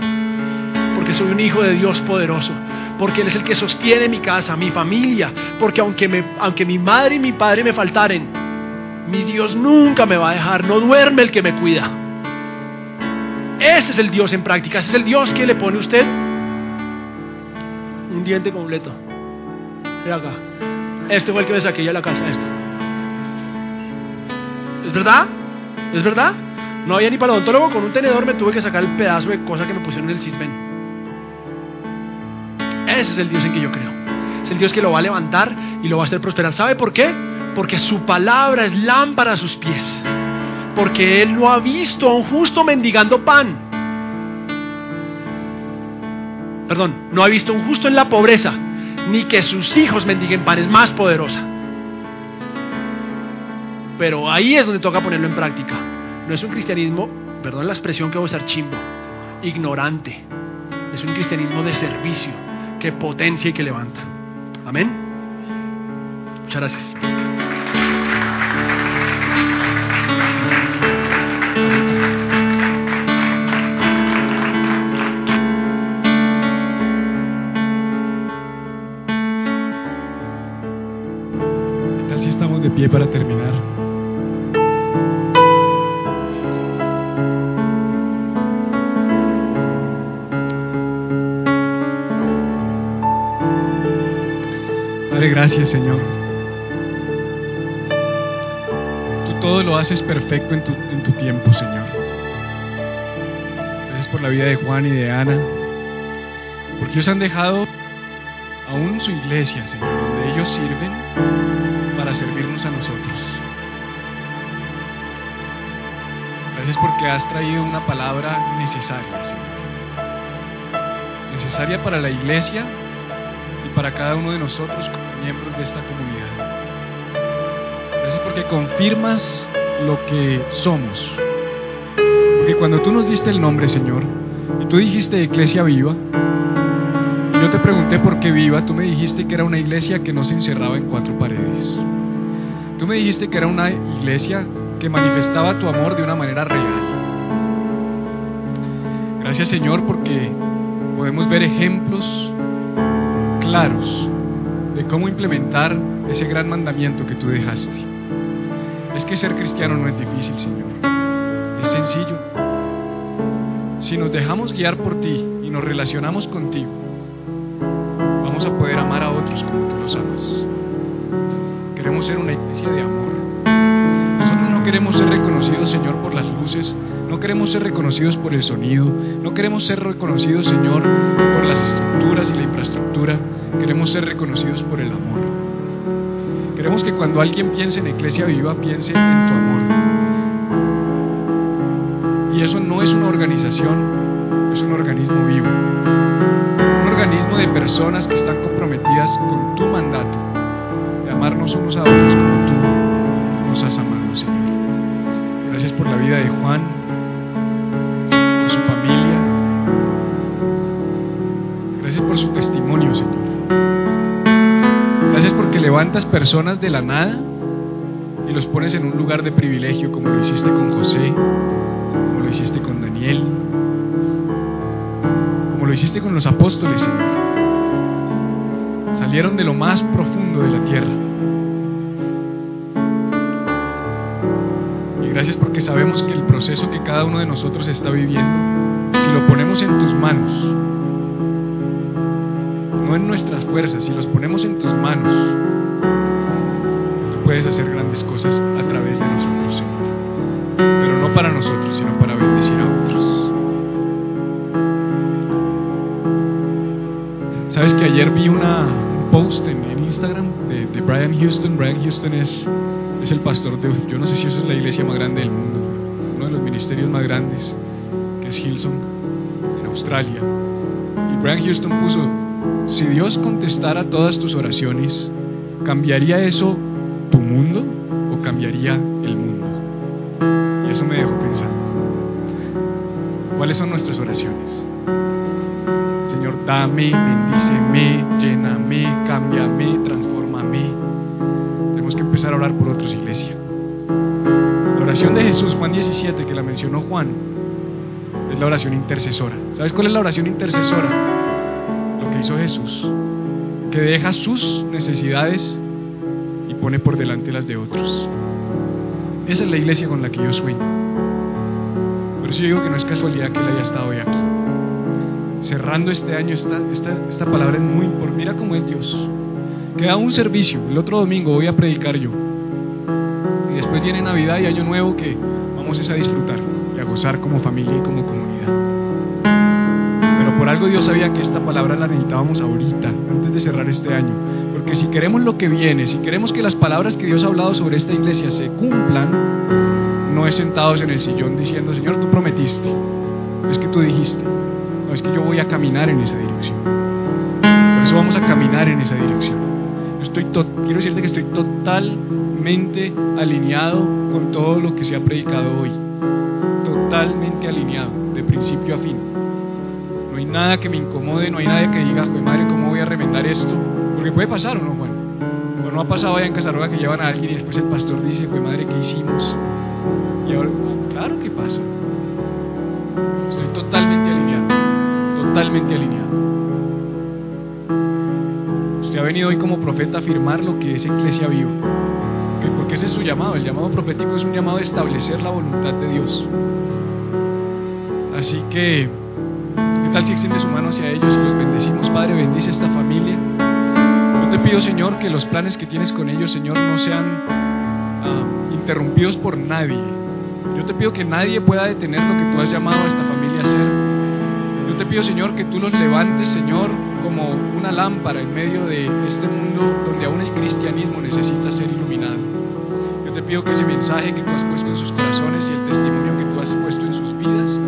Porque soy un hijo de Dios poderoso. Porque Él es el que sostiene mi casa, mi familia. Porque aunque, aunque mi madre y mi padre me faltaren, mi Dios nunca me va a dejar. No duerme el que me cuida. Ese es el Dios en práctica. Ese es el Dios que le pone a usted un diente completo. Mira acá. Este fue el que me saqué ya la casa. Este. ¿Es verdad? ¿Es verdad? No había ni para con un tenedor me tuve que sacar el pedazo de cosa que me pusieron en el cisben. Ese es el Dios en que yo creo. Es el Dios que lo va a levantar y lo va a hacer prosperar. ¿Sabe por qué? Porque su palabra es lámpara a sus pies. Porque Él no ha visto a un justo mendigando pan. Perdón, no ha visto a un justo en la pobreza, ni que sus hijos mendiguen pan. Es más poderosa. Pero ahí es donde toca ponerlo en práctica. No es un cristianismo, perdón la expresión que voy a usar chimbo, ignorante. Es un cristianismo de servicio que potencia y que levanta. Amén. Muchas gracias. Para terminar. Gracias, Señor. Tú todo lo haces perfecto en tu, tiempo, Señor. Gracias por la vida de Juan y de Ana, porque ellos han dejado aún su iglesia, Señor, donde ellos sirven para servirnos a nosotros. Gracias porque has traído una palabra necesaria, Señor. Necesaria para la iglesia y para cada uno de nosotros miembros de esta comunidad. Gracias porque confirmas lo que somos. Porque cuando tú nos diste el nombre, Señor, y tú dijiste iglesia viva, y yo te pregunté por qué viva, tú me dijiste que era una iglesia que no se encerraba en cuatro paredes. Tú me dijiste que era una iglesia que manifestaba tu amor de una manera real. Gracias Señor porque podemos ver ejemplos claros de cómo implementar ese gran mandamiento que tú dejaste. Es que ser cristiano no es difícil, Señor. Es sencillo. Si nos dejamos guiar por ti y nos relacionamos contigo, vamos a poder amar a otros como tú los amas. Queremos ser una iglesia de amor. Nosotros no queremos ser reconocidos, Señor, por las luces. No queremos ser reconocidos por el sonido. No queremos ser reconocidos, Señor, por las estructuras y la infraestructura. Queremos ser reconocidos por el amor. Queremos que cuando alguien piense en Iglesia Viva, piense en tu amor. Y eso no es una organización, es un organismo vivo. Un organismo de personas que están comprometidas con tu mandato, de amarnos unos a otros como tú nos has amado, Señor. Gracias por la vida de Juan, por su familia. Gracias por su testimonio, Señor. Levantas personas de la nada y los pones en un lugar de privilegio, como lo hiciste con José, como lo hiciste con Daniel, como lo hiciste con los apóstoles. Salieron de lo más profundo de la tierra. Y gracias porque sabemos que el proceso que cada uno de nosotros está viviendo, si lo ponemos en tus manos, no en nuestras fuerzas, si los ponemos en tus manos, hacer grandes cosas a través de nosotros, Señor. Pero no para nosotros, sino para bendecir a otros. Sabes que ayer vi una, un post en, en Instagram de, de, Brian Houston. Brian Houston es, es el pastor de, yo no sé si eso es la iglesia más grande del mundo, uno de los ministerios más grandes, que es Hillsong, en Australia. Y Brian Houston puso, si Dios contestara todas tus oraciones, ¿cambiaría eso Bendíceme, lléname, cámbiame, transfórmame. Tenemos que empezar a orar por otros, iglesia. La oración de Jesús, Juan 17, que la mencionó Juan, es la oración intercesora. ¿Sabes cuál es la oración intercesora? Lo que hizo Jesús, que deja sus necesidades y pone por delante las de otros. Esa es la iglesia con la que yo sueño. Por eso yo digo que no es casualidad que él haya estado aquí. Cerrando este año, esta, esta, esta palabra es muy importante. Mira cómo es Dios. Queda un servicio. El otro domingo voy a predicar yo. Y después viene Navidad y Año Nuevo que vamos a disfrutar y a gozar como familia y como comunidad. Pero por algo Dios sabía que esta palabra la necesitábamos ahorita, antes de cerrar este año. Porque si queremos lo que viene, si queremos que las palabras que Dios ha hablado sobre esta iglesia se cumplan, no es sentados en el sillón diciendo, Señor, tú prometiste, es que tú dijiste, no es que yo voy a caminar en esa dirección. Por eso vamos a caminar en esa dirección. Estoy quiero decirte que estoy totalmente alineado con todo lo que se ha predicado hoy. Totalmente alineado, de principio a fin. No hay nada que me incomode, no hay nada que diga, madre, ¿cómo voy a remendar esto? Porque puede pasar o no, Juan. O no ha pasado allá en Casaroga que llevan a alguien y después el pastor dice, pues madre, ¿qué hicimos? Y ahora, claro que pasa. Estoy totalmente alineado, totalmente alineado. Usted ha venido hoy como profeta a afirmar lo que es Iglesia Viva. Porque ese es su llamado. El llamado profético es un llamado a establecer la voluntad de Dios. Así que, ¿qué tal si extiende su mano hacia ellos y los bendecimos? Padre, bendice esta familia. Yo te pido, Señor, que los planes que tienes con ellos, Señor, no sean uh, interrumpidos por nadie. Yo te pido que nadie pueda detener lo que tú has llamado a esta familia a hacer. Yo te pido, Señor, que tú los levantes, Señor, como una lámpara en medio de este mundo donde aún el cristianismo necesita ser iluminado. Yo te pido que ese mensaje que tú has puesto en sus corazones y el testimonio que tú has puesto en sus vidas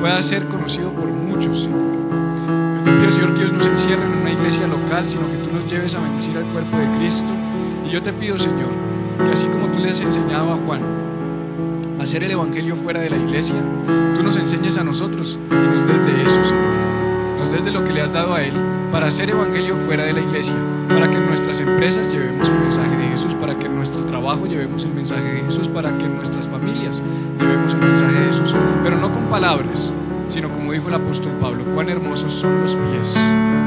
pueda ser conocido por muchos. Yo te pido, Señor, que Dios nos encierre en una iglesia local, sino que tú nos lleves a bendecir al cuerpo de Cristo. Y yo te pido, Señor, que así como tú le has enseñado a Juan, hacer el Evangelio fuera de la iglesia, tú nos enseñes a nosotros y nos des de eso, Señor. Nos des de lo que le has dado a Él para hacer Evangelio fuera de la iglesia, para que en nuestras empresas llevemos un mensaje de Jesús, para que en nuestro trabajo llevemos el mensaje de Jesús, para que en nuestras familias llevemos el mensaje de Jesús, pero no con palabras, sino como dijo el apóstol Pablo, cuán hermosos son los pies